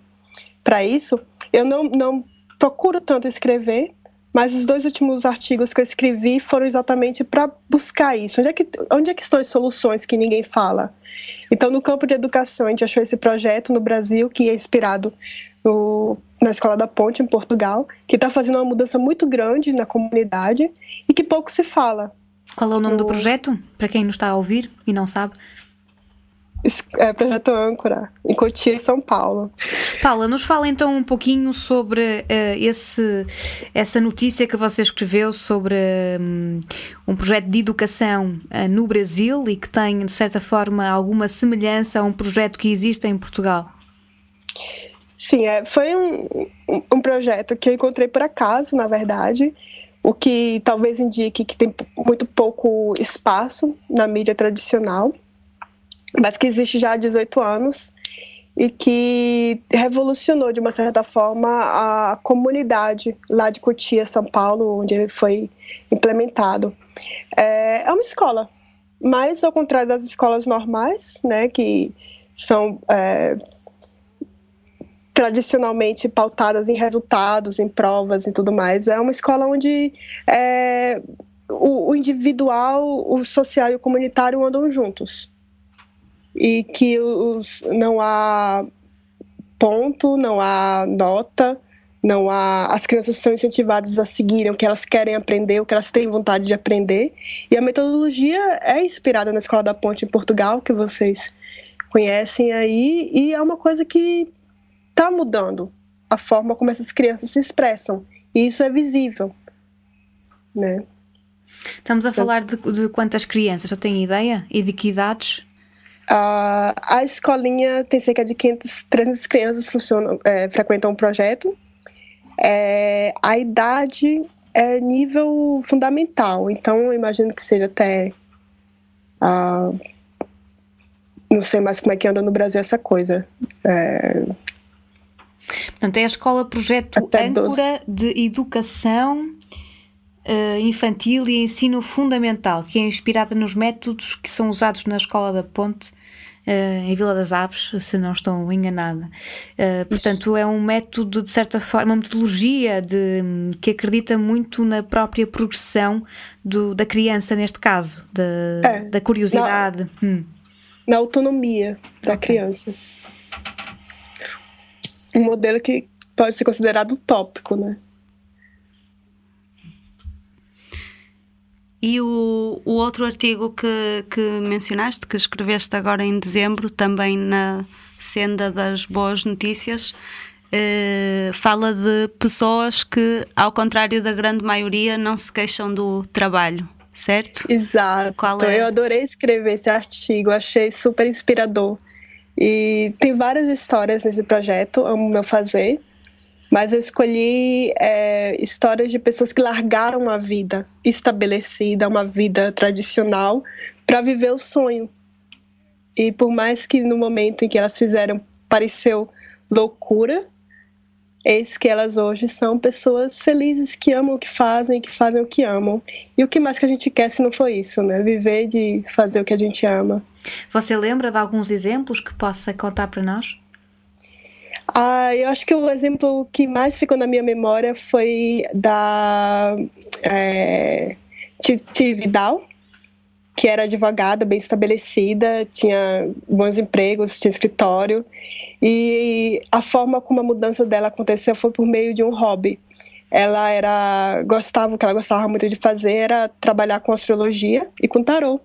B: para isso, eu não, não procuro tanto escrever, mas os dois últimos artigos que eu escrevi foram exatamente para buscar isso. Onde é, que, onde é que estão as soluções que ninguém fala? Então, no campo de educação, a gente achou esse projeto no Brasil, que é inspirado no, na Escola da Ponte, em Portugal, que está fazendo uma mudança muito grande na comunidade e que pouco se fala.
G: Qual é o nome o... do projeto? Para quem nos está a ouvir e não sabe.
B: É Projeto Âncora, em Cotia, São Paulo.
G: Paula, nos fala então um pouquinho sobre uh, esse, essa notícia que você escreveu sobre um, um projeto de educação uh, no Brasil e que tem, de certa forma, alguma semelhança a um projeto que existe em Portugal.
B: Sim, é, foi um, um projeto que eu encontrei por acaso, na verdade o que talvez indique que tem muito pouco espaço na mídia tradicional, mas que existe já há 18 anos e que revolucionou de uma certa forma a comunidade lá de Cotia, São Paulo, onde ele foi implementado. É, é uma escola, mas ao contrário das escolas normais, né, que são é, tradicionalmente pautadas em resultados, em provas e tudo mais. É uma escola onde é, o, o, individual, o social e o comunitário andam juntos. E que os, não há ponto, não há nota, não há as crianças são incentivadas a seguirem o que elas querem aprender, o que elas têm vontade de aprender. E a metodologia é inspirada na Escola da Ponte em Portugal, que vocês conhecem aí, e é uma coisa que está mudando a forma como essas crianças se expressam. E isso é visível. Né?
G: Estamos a falar de, de quantas crianças? Já tem ideia? E de que idades?
B: Uh, a escolinha tem cerca de 500, 300 crianças funcionam, é, frequentam o projeto. É, a idade é nível fundamental, então eu imagino que seja até. Não sei mais como é que anda no Brasil essa coisa. É,
G: Portanto, é a escola projeto Até âncora 12. de educação uh, infantil e ensino fundamental, que é inspirada nos métodos que são usados na Escola da Ponte, uh, em Vila das Aves, se não estou enganada. Uh, portanto, é um método, de certa forma, uma metodologia de, que acredita muito na própria progressão do, da criança, neste caso, de, é, da curiosidade.
B: Na, hum. na autonomia da okay. criança um modelo que pode ser considerado utópico, né?
N: E o, o outro artigo que, que mencionaste, que escreveste agora em dezembro, também na, senda das boas notícias, uh, fala de pessoas que, ao contrário da grande maioria, não se queixam do trabalho, certo?
B: Exato. Qual é? Eu adorei escrever esse artigo, achei super inspirador. E tem várias histórias nesse projeto, amo meu fazer. Mas eu escolhi é, histórias de pessoas que largaram uma vida estabelecida, uma vida tradicional, para viver o sonho. E por mais que no momento em que elas fizeram pareceu loucura, eis que elas hoje são pessoas felizes que amam o que fazem, que fazem o que amam. E o que mais que a gente quer se não for isso, né? Viver de fazer o que a gente ama.
G: Você lembra de alguns exemplos que possa contar para nós?
B: Ah, eu acho que o exemplo que mais ficou na minha memória foi da é, Titi Vidal, que era advogada, bem estabelecida, tinha bons empregos, tinha escritório. E a forma como a mudança dela aconteceu foi por meio de um hobby. Ela era gostava, o que ela gostava muito de fazer era trabalhar com astrologia e com tarô.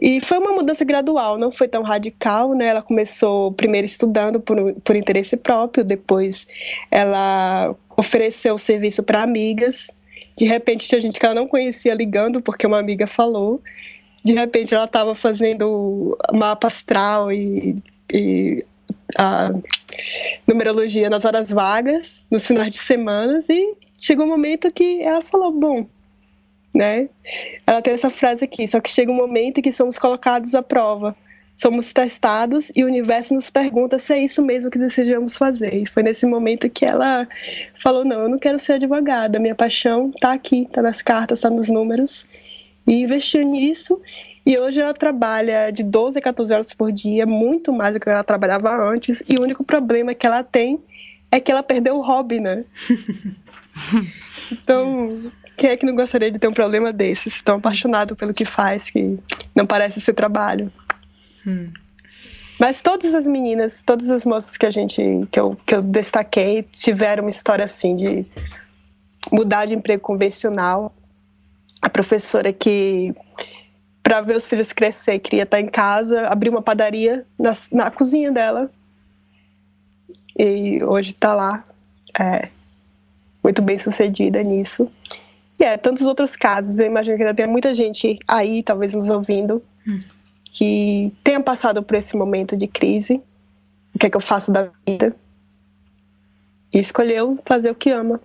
B: E foi uma mudança gradual, não foi tão radical, né? Ela começou primeiro estudando por, por interesse próprio, depois ela ofereceu o serviço para amigas. De repente tinha gente que ela não conhecia ligando porque uma amiga falou. De repente ela estava fazendo mapa astral e, e a numerologia nas horas vagas, nos finais de semana, e chegou um momento que ela falou: Bom, né? Ela tem essa frase aqui, só que chega um momento em que somos colocados à prova. Somos testados e o universo nos pergunta se é isso mesmo que desejamos fazer. E foi nesse momento que ela falou: Não, eu não quero ser advogada, minha paixão está aqui, está nas cartas, está nos números. E investiu nisso. E hoje ela trabalha de 12 a 14 horas por dia, muito mais do que ela trabalhava antes. E o único problema que ela tem é que ela perdeu o hobby, né? então, quem é que não gostaria de ter um problema desse, se tão apaixonado pelo que faz, que não parece ser trabalho? Hum. Mas todas as meninas, todas as moças que a gente, que eu, que eu destaquei, tiveram uma história assim de mudar de emprego convencional. A professora que, para ver os filhos crescer, queria estar em casa, abriu uma padaria na, na cozinha dela. E hoje está lá, é, muito bem sucedida nisso. E é, tantos outros casos. Eu imagino que ainda tem muita gente aí, talvez nos ouvindo, hum. que tenha passado por esse momento de crise. O que é que eu faço da vida? E escolheu fazer o que ama.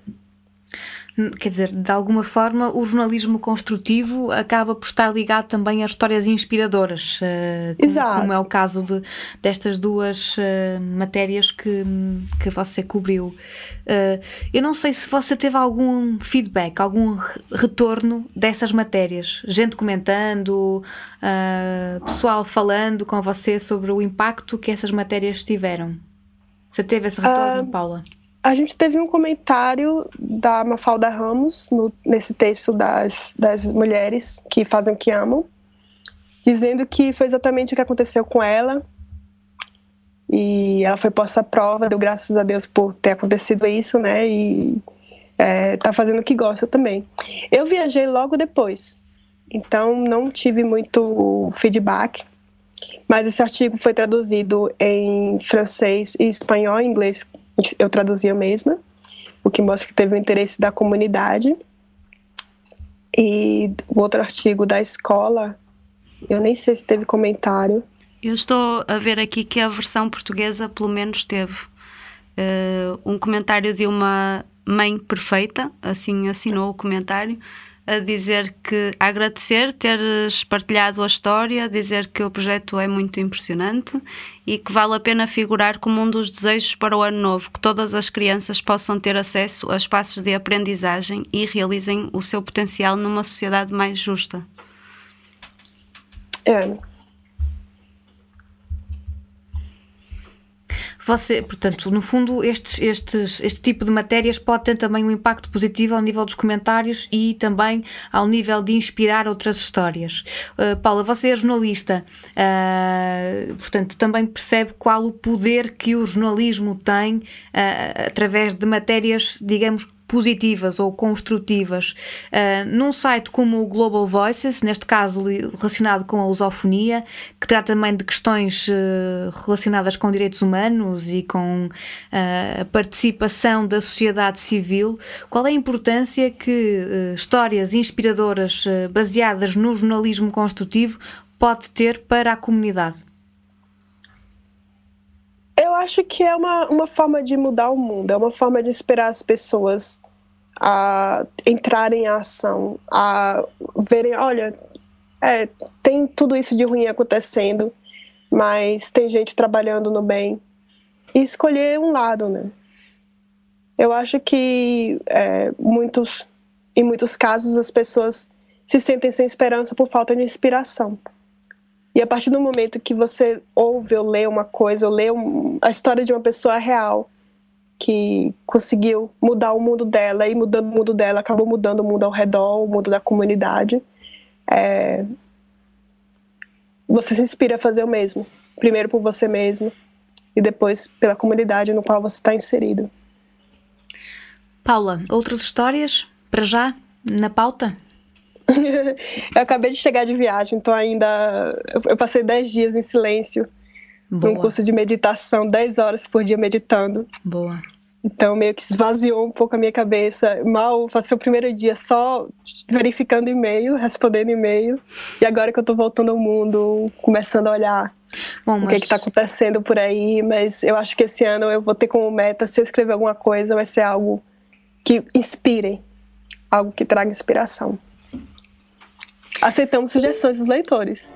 G: Quer dizer, de alguma forma, o jornalismo construtivo acaba por estar ligado também a histórias inspiradoras, uh, como, Exato. como é o caso de, destas duas uh, matérias que, que você cobriu. Uh, eu não sei se você teve algum feedback, algum retorno dessas matérias, gente comentando, pessoal falando com você sobre o impacto que essas matérias tiveram. Você teve esse retorno, Paula?
B: A gente teve um comentário da Mafalda Ramos no, nesse texto das, das mulheres que fazem o que amam, dizendo que foi exatamente o que aconteceu com ela. E ela foi posta à prova, deu graças a Deus por ter acontecido isso, né? E é, tá fazendo o que gosta também. Eu viajei logo depois, então não tive muito feedback, mas esse artigo foi traduzido em francês e espanhol inglês eu traduzia mesma, o que mostra que teve o interesse da comunidade. E o outro artigo da escola, eu nem sei se teve comentário.
N: Eu estou a ver aqui que a versão portuguesa, pelo menos, teve uh, um comentário de uma mãe perfeita, assim assinou o comentário, a dizer que a agradecer teres partilhado a história, dizer que o projeto é muito impressionante e que vale a pena figurar como um dos desejos para o ano novo, que todas as crianças possam ter acesso a espaços de aprendizagem e realizem o seu potencial numa sociedade mais justa.
B: É,
G: Você, portanto, no fundo, estes, estes, este tipo de matérias pode ter também um impacto positivo ao nível dos comentários e também ao nível de inspirar outras histórias. Uh, Paula, você é jornalista, uh, portanto, também percebe qual o poder que o jornalismo tem uh, através de matérias, digamos, positivas ou construtivas uh, num site como o Global Voices, neste caso relacionado com a lusofonia, que trata também de questões uh, relacionadas com direitos humanos e com uh, a participação da sociedade civil, qual é a importância que histórias inspiradoras baseadas no jornalismo construtivo pode ter para a comunidade?
B: Eu acho que é uma, uma forma de mudar o mundo, é uma forma de inspirar as pessoas a entrarem em ação, a verem, olha, é, tem tudo isso de ruim acontecendo, mas tem gente trabalhando no bem. E escolher um lado, né? Eu acho que é, muitos, em muitos casos as pessoas se sentem sem esperança por falta de inspiração. E a partir do momento que você ouve ou lê uma coisa, ou lê um, a história de uma pessoa real que conseguiu mudar o mundo dela e mudando o mundo dela acabou mudando o mundo ao redor, o mundo da comunidade, é... você se inspira a fazer o mesmo. Primeiro por você mesmo e depois pela comunidade no qual você está inserido.
G: Paula, outras histórias para já na pauta?
B: eu acabei de chegar de viagem, então ainda. Eu passei 10 dias em silêncio. Boa. Num curso de meditação, 10 horas por dia meditando.
G: Boa.
B: Então, meio que esvaziou um pouco a minha cabeça. Mal passei o primeiro dia só verificando e-mail, respondendo e-mail. E agora que eu tô voltando ao mundo, começando a olhar Bom, mas... o que, é que tá acontecendo por aí. Mas eu acho que esse ano eu vou ter como meta, se eu escrever alguma coisa, vai ser algo que inspire, algo que traga inspiração. Aceitamos sugestões dos leitores.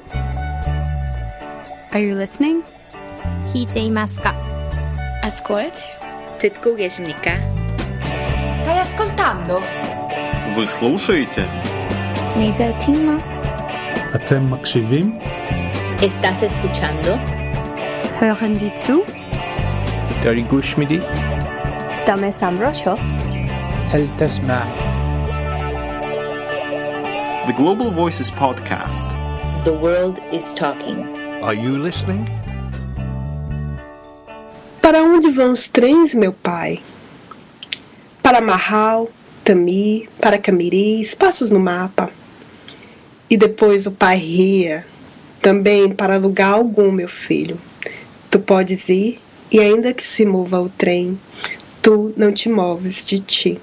I: Are you listening?
H: Kitei masca. Ascolti? Estás
J: Stai ascoltando?
K: Вы слушаете?
H: Нидзатима.
L: Атем Макшивим.
H: Estás escuchando?
I: Hören Sie zu?
K: داری گوش میدی؟
I: دم سمرا شو؟
M: هل تسمع؟
K: The Global Voices Podcast.
H: The world is talking.
L: Are you listening?
B: Para onde vão os trens, meu pai? Para Marral, Tami, para Camiri, espaços no mapa. E depois o pai ria, também para lugar algum, meu filho. Tu podes ir, e ainda que se mova o trem, tu não te moves de ti.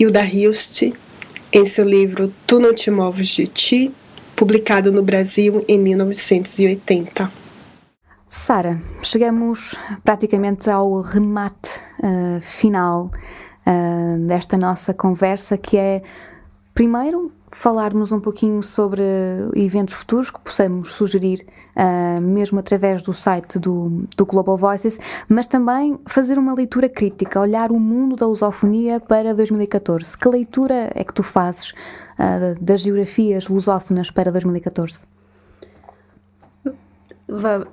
B: Hilda Hilst, em seu livro Tu Não Te Moves de Ti, publicado no Brasil em 1980.
G: Sara, chegamos praticamente ao remate uh, final uh, desta nossa conversa, que é, primeiro, falarmos um pouquinho sobre eventos futuros que possamos sugerir, uh, mesmo através do site do, do Global Voices, mas também fazer uma leitura crítica, olhar o mundo da lusofonia para 2014. Que leitura é que tu fazes uh, das geografias lusófonas para 2014?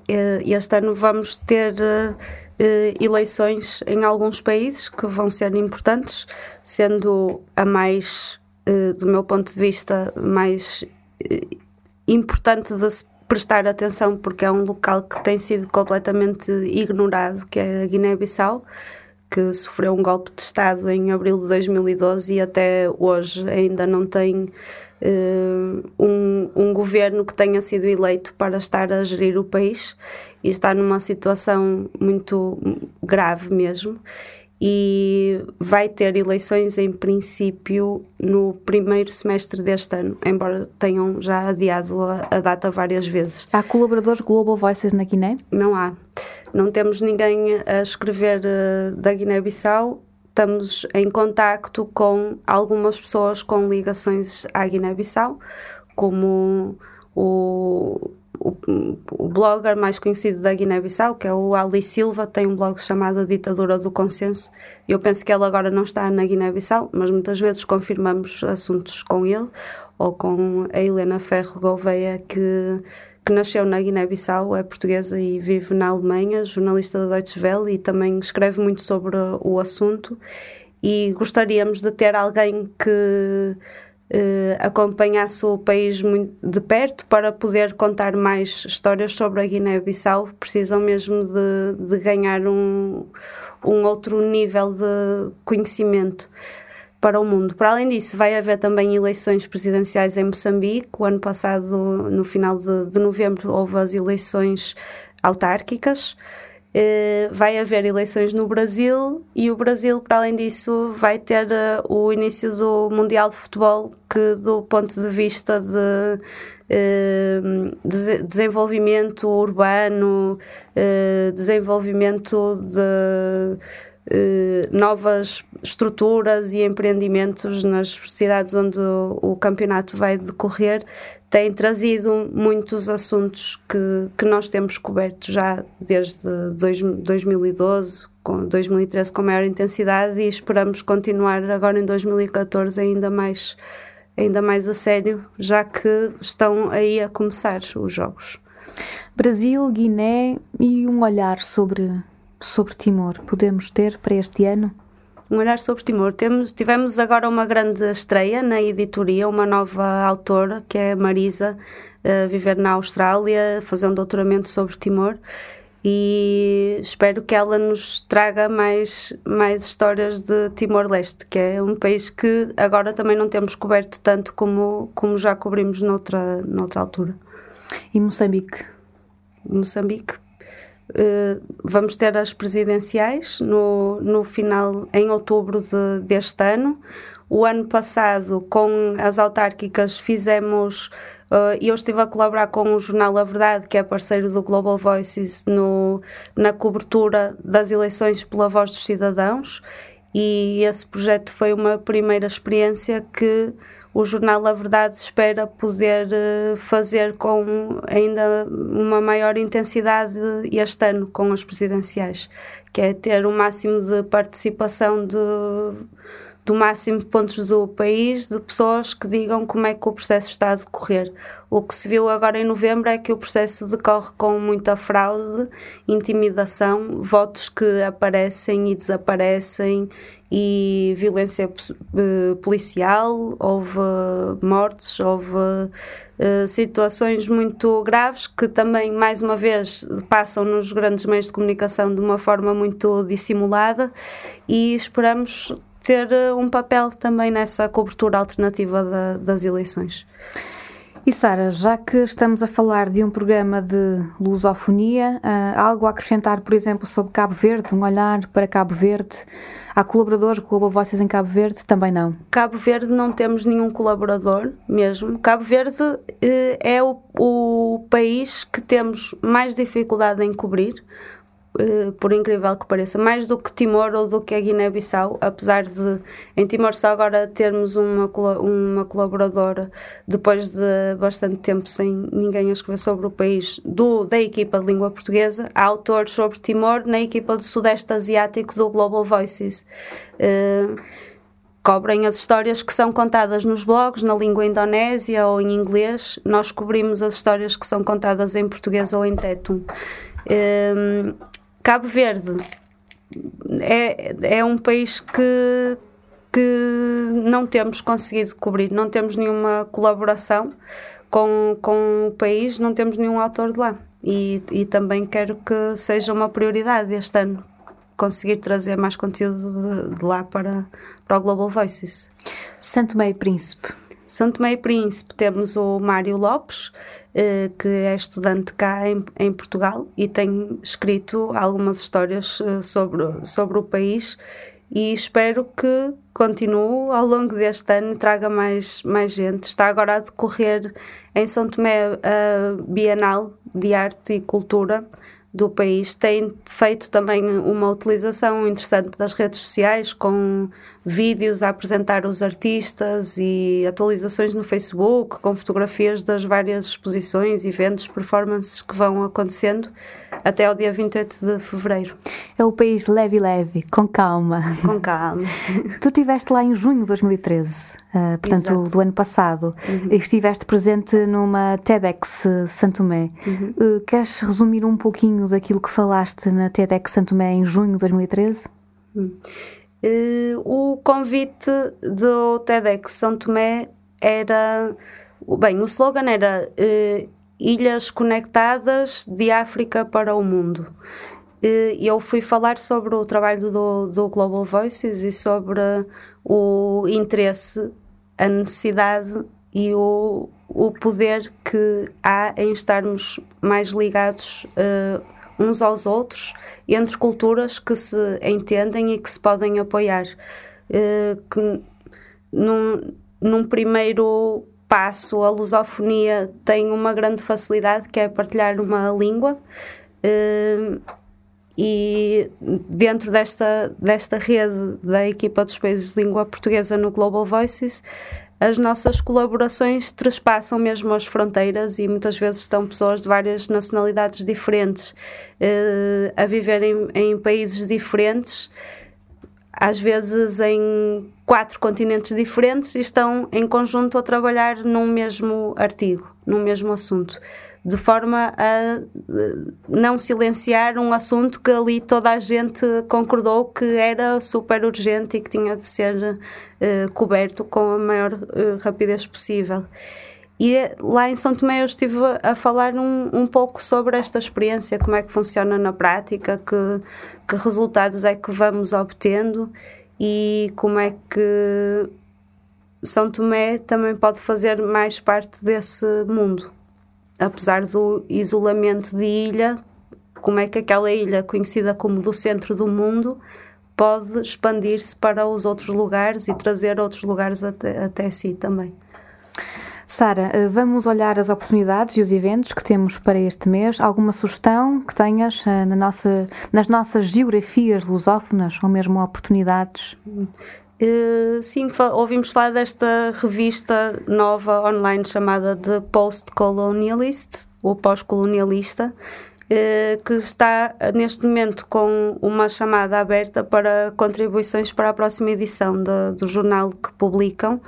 N: Eh, este ano vamos ter uh, eleições em alguns países que vão ser importantes, sendo a mais eh, do meu ponto de vista, mais uh, importante de se prestar atenção, porque é um local que tem sido completamente ignorado, que é a Guiné-Bissau, que sofreu um golpe de Estado em abril de 2012 e até hoje ainda não tem uh, um, um governo que tenha sido eleito para estar a gerir o país e está numa situação muito grave mesmo e vai ter eleições em princípio no primeiro semestre deste ano, embora tenham já adiado a, a, data várias vezes.
G: Há colaboradores Global Voices na Guiné?
N: Não há. Não temos ninguém a escrever uh, da Guiné-Bissau. Estamos em contacto com algumas pessoas com ligações à Guiné-Bissau, como o o, o blogger mais conhecido da Guiné-Bissau, que é o Ali Silva, tem um blog chamado Ditadura do Consenso. Eu penso que ele agora não está na Guiné-Bissau, mas muitas vezes confirmamos assuntos com ele ou com a Helena Ferro Gouveia, que, que nasceu na Guiné-Bissau, é portuguesa e vive na Alemanha, jornalista da Deutsche Welle e também escreve muito sobre o assunto. E gostaríamos de ter alguém que acompanhasse o país de perto para poder contar mais histórias sobre a Guiné-Bissau, precisam mesmo de, de ganhar um, um outro nível de conhecimento para o mundo. Para além disso, vai haver também eleições presidenciais em Moçambique. O ano passado, no final de, de novembro, houve as eleições autárquicas. Uh, vai haver eleições no Brasil e o Brasil, para além disso, vai ter uh, o início do Mundial de Futebol, que, do ponto de vista de de desenvolvimento urbano, desenvolvimento de eh, novas estruturas e empreendimentos nas cidades onde o, campeonato vai decorrer têm trazido muitos assuntos que, que nós temos coberto já desde dois, 2012, com 2013 com maior intensidade e esperamos continuar agora em 2014 ainda mais ainda mais a sério, já que estão aí a começar os jogos.
G: Brasil, Guiné e um olhar sobre sobre Timor podemos ter para este ano?
N: Um olhar sobre Timor. Temos, tivemos agora uma grande estreia na editoria, uma nova autora, que é Marisa, uh, viver na Austrália, fazer um doutoramento sobre Timor. E espero que ela nos traga mais, mais histórias de Timor-Leste, que é um país que agora também não temos coberto tanto como, como já cobrimos noutra, noutra altura.
G: E Moçambique?
N: Moçambique, vamos ter as presidenciais no, no final, em outubro de, deste ano. O ano passado, com as autárquicas, fizemos. Uh, eu estive a colaborar com o jornal A Verdade, que é parceiro do Global Voices, no, na cobertura das eleições pela voz dos cidadãos. E esse projeto foi uma primeira experiência que o jornal A Verdade espera poder eh, fazer com ainda uma maior intensidade este ano com as presidenciais, que é ter o máximo de participação de do máximo de pontos do país de pessoas que digam como é que o processo está a decorrer. O que se viu agora em novembro é que o processo decorre com muita fraude, intimidação, votos que aparecem e desaparecem e violência eh, policial, houve mortes, houve uh, situações muito graves que também, mais uma vez, passam nos grandes meios de comunicação de uma forma muito dissimulada e esperamos ter eh, um papel também nessa cobertura alternativa da, das eleições.
G: E Sara, já que estamos a falar de um programa de lusofonia, uh, algo a acrescentar, por exemplo, sobre Cabo Verde, um olhar para Cabo Verde? Há colaboradores, Global Voices em Cabo Verde? Também não.
N: Cabo Verde não temos nenhum colaborador mesmo. Cabo Verde uh, é o, o país que temos mais dificuldade em cobrir Uh, por incrível que pareça, mais do que Timor ou do que a Guiné-Bissau, apesar de em Timor só agora termos uma, uma colaboradora depois de bastante tempo sem ninguém a escrever sobre o país do, da equipa de língua portuguesa, há autores sobre Timor na equipa do Sudeste Asiático do Global Voices. Uh, cobrem as histórias que são contadas nos blogs na língua indonésia ou em inglês. Nós cobrimos as histórias que são contadas em português ou em tetum. Um, Cabo Verde é, é um país que, que não temos conseguido cobrir, não temos nenhuma colaboração com, com o país, não temos nenhum autor de lá. E, e também quero que seja uma prioridade este ano conseguir trazer mais conteúdo de, de lá para, para o Global Voices.
G: Santo Meio Príncipe.
N: Santo Meio Príncipe temos o Mário Lopes, eh, que é estudante cá em, em, Portugal e tem escrito algumas histórias eh, sobre, sobre o país e espero que continue ao longo deste ano e traga mais, mais gente. Está agora a decorrer em São Tomé a Bienal de Arte e Cultura do país tem feito também uma utilização interessante das redes sociais com vídeos a apresentar os artistas e atualizações no Facebook com fotografias das várias exposições, eventos, performances que vão acontecendo até ao dia 28 de fevereiro.
G: É o país leve leve, com calma.
N: Com calma.
G: tu estiveste lá em junho de 2013, uh, eh, portanto Exato. do ano passado, uhum. e estiveste presente numa TEDx Santo Tomé. Uhum. Uh, queres resumir um pouquinho daquilo que falaste na TEDx Santo Tomé em junho de 2013? Uhum.
N: Uh, o convite do TEDx São Tomé era. Bem, o slogan era uh, Ilhas Conectadas de África para o Mundo. E eu fui falar sobre o trabalho do, do Global Voices e sobre o interesse, a necessidade e o, o poder que há em estarmos mais ligados uh, uns aos outros entre culturas que se entendem e que se podem apoiar. Uh, que num, num primeiro passo, a lusofonia tem uma grande facilidade que é partilhar uma língua. Uh, e dentro desta, desta rede da equipa dos países de língua portuguesa no Global Voices, as nossas colaborações trespassam mesmo as fronteiras e muitas vezes estão pessoas de várias nacionalidades diferentes eh, a viver em, em países diferentes, às vezes em quatro continentes diferentes e estão em conjunto a trabalhar num mesmo artigo, num mesmo assunto de forma a não silenciar um assunto que ali toda a gente concordou que era super urgente e que tinha de ser uh, coberto com a maior uh, rapidez possível. E lá em São Tomé eu estive a falar um, um pouco sobre esta experiência, como é que funciona na prática, que, que resultados é que vamos obtendo e como é que São Tomé também pode fazer mais parte desse mundo apesar do isolamento de ilha, como é que aquela ilha, conhecida como do centro do mundo, pode expandir-se para os outros lugares e trazer outros lugares até, até si também.
G: Sara, eh, vamos olhar as oportunidades e os eventos que temos para este mês. Alguma sugestão que tenhas eh, na nossa, nas nossas geografias lusófonas ou mesmo oportunidades?
N: Uh, sim, ouvimos falar desta revista nova online chamada The Post-Colonialist, ou Pós-Colonialista, uh, que está neste momento com uma chamada aberta para contribuições para a próxima edição de, do jornal que publicam.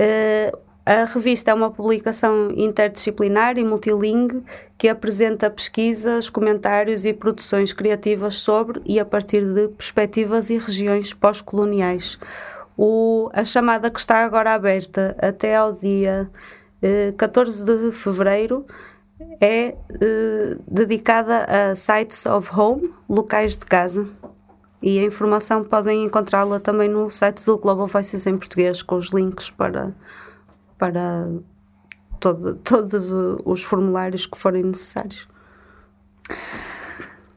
N: Uh, a revista é uma publicação interdisciplinar e multilingue que apresenta pesquisas, comentários e produções criativas sobre e a partir de perspectivas e regiões pós-coloniais. a chamada que está agora aberta até ao dia eh, 14 de fevereiro é eh, dedicada a Sites of Home, locais de casa. E a informação podem encontrá-la também no site do Global Voices em português, com os links para para todo, todos os formulários que forem necessários.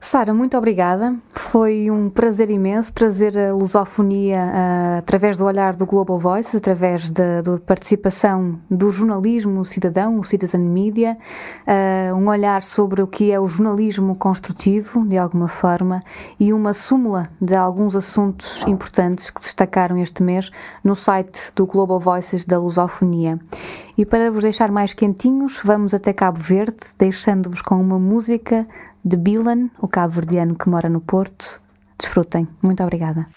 G: Sara, muito obrigada. Foi um prazer imenso trazer a lusofonia uh, através do olhar do Global Voice, através da, participação do jornalismo cidadão, o Citizen Media, uh, um olhar sobre o que é o jornalismo construtivo, de alguma forma, e uma súmula de alguns assuntos importantes que destacaram este mês no site do Global Voices da lusofonia. E para vos deixar mais quentinhos, vamos até Cabo Verde, deixando-vos com uma música de Bilan, o cabo-verdiano que mora no Porto. Desfrutem. Muito obrigada.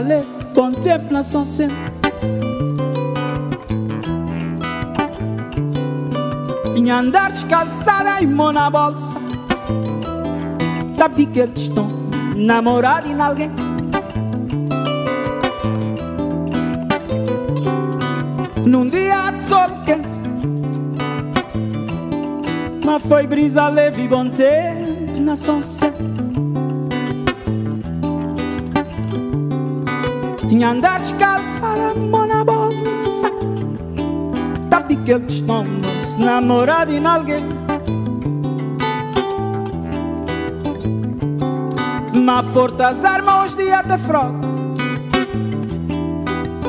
P: Leve contempla só centro. Minha andar descalçada e mão na bolsa. Sabe que eles estão namorado em alguém. Num dia de sol quente, mas foi brisa leve e bom tempo na sunset. Tinha andar descalça, mão na bolsa Tá de que eles estão se namorado em alguém Mas fortas armas os dias de frota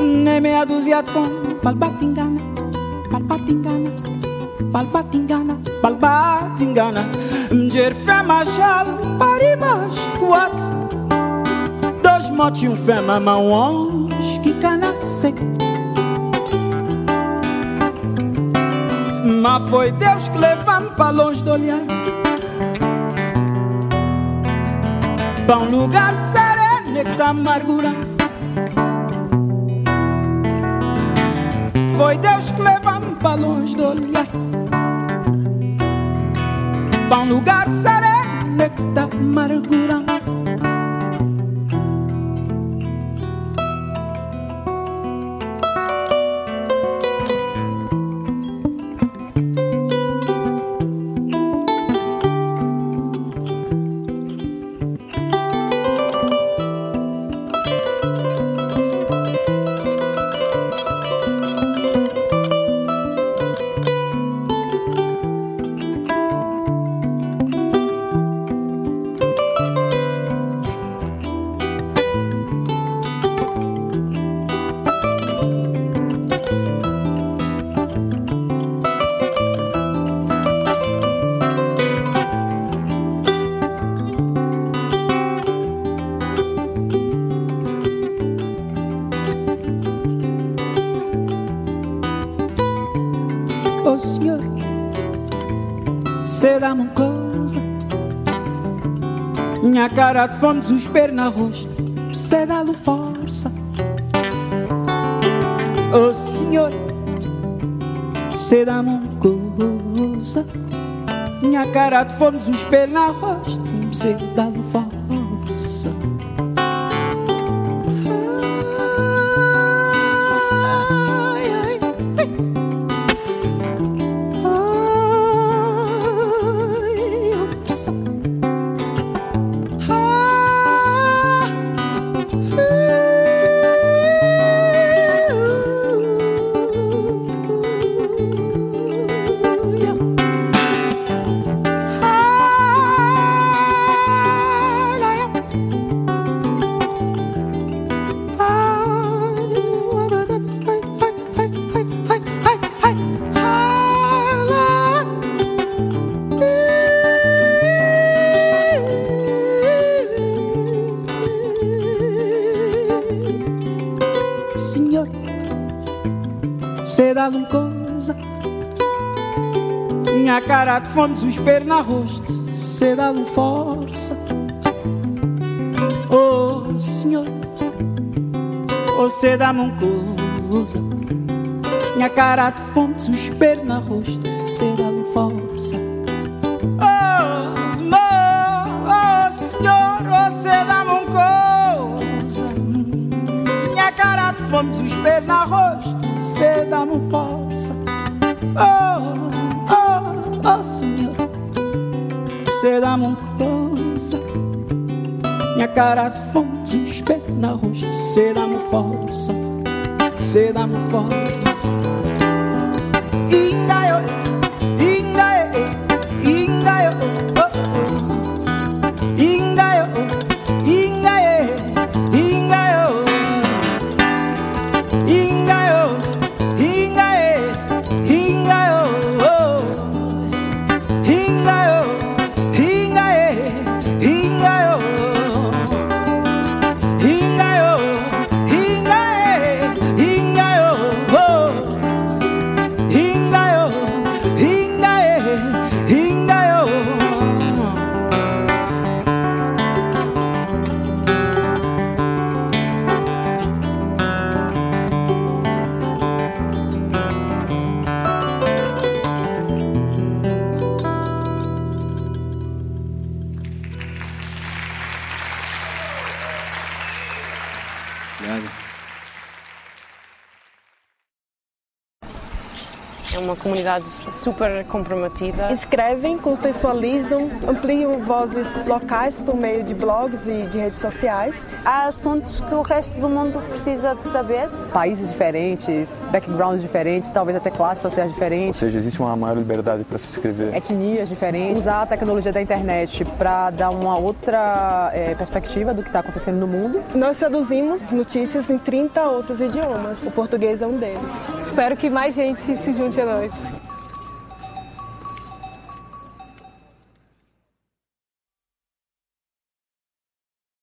P: Nem meia dúzia de pão Palpatingana, palpatingana, palpatingana balba tingana Mjer fè machal paribas kuat Dois motes e um fé mamão ange que canasce Mas foi Deus que levou-me para longe do olhar Para um lugar sereno que está amargurando Foi Deus que levou-me para longe do olhar Para um lugar sereno que está amargurando Cara de fome, desespero na rosto Cê dá-lhe força. Oh Senhor, cê dá-me uma coisa Minha cara de fome, desespero na rosto Cê dá-lhe força De fome, desespero na rosto Cê dá-lhe força. Oh Senhor, oh cê dá-me uma coisa. Minha cara de fome, desespero na rosto Cê dá-lhe força. Oh, mo- oh Senhor, oh cê dá-me uma coisa. Minha cara de fome, desespero na rosto, cê dá-me força. Oh, oh, Senhor, cê dá-me uma coisa. Minha cara de fome, desespero na rosto, cê dá-me força, cê dá-me força. Inga eu,
A: super comprometida.
F: Escrevem, contextualizam, ampliam vozes locais por meio de blogs e de redes sociais.
C: Há assuntos que o resto do mundo precisa de saber.
D: Países diferentes, backgrounds diferentes, talvez até classes sociais
E: Ou
D: diferentes,
E: seja, existe uma maior liberdade para se escrever.
D: etnias diferentes. Usar a tecnologia da internet para dar uma outra eh, perspectiva do que está acontecendo no mundo.
F: Nós traduzimos notícias em 30 outros idiomas. O português é um deles. Espero que mais gente se junte a nós.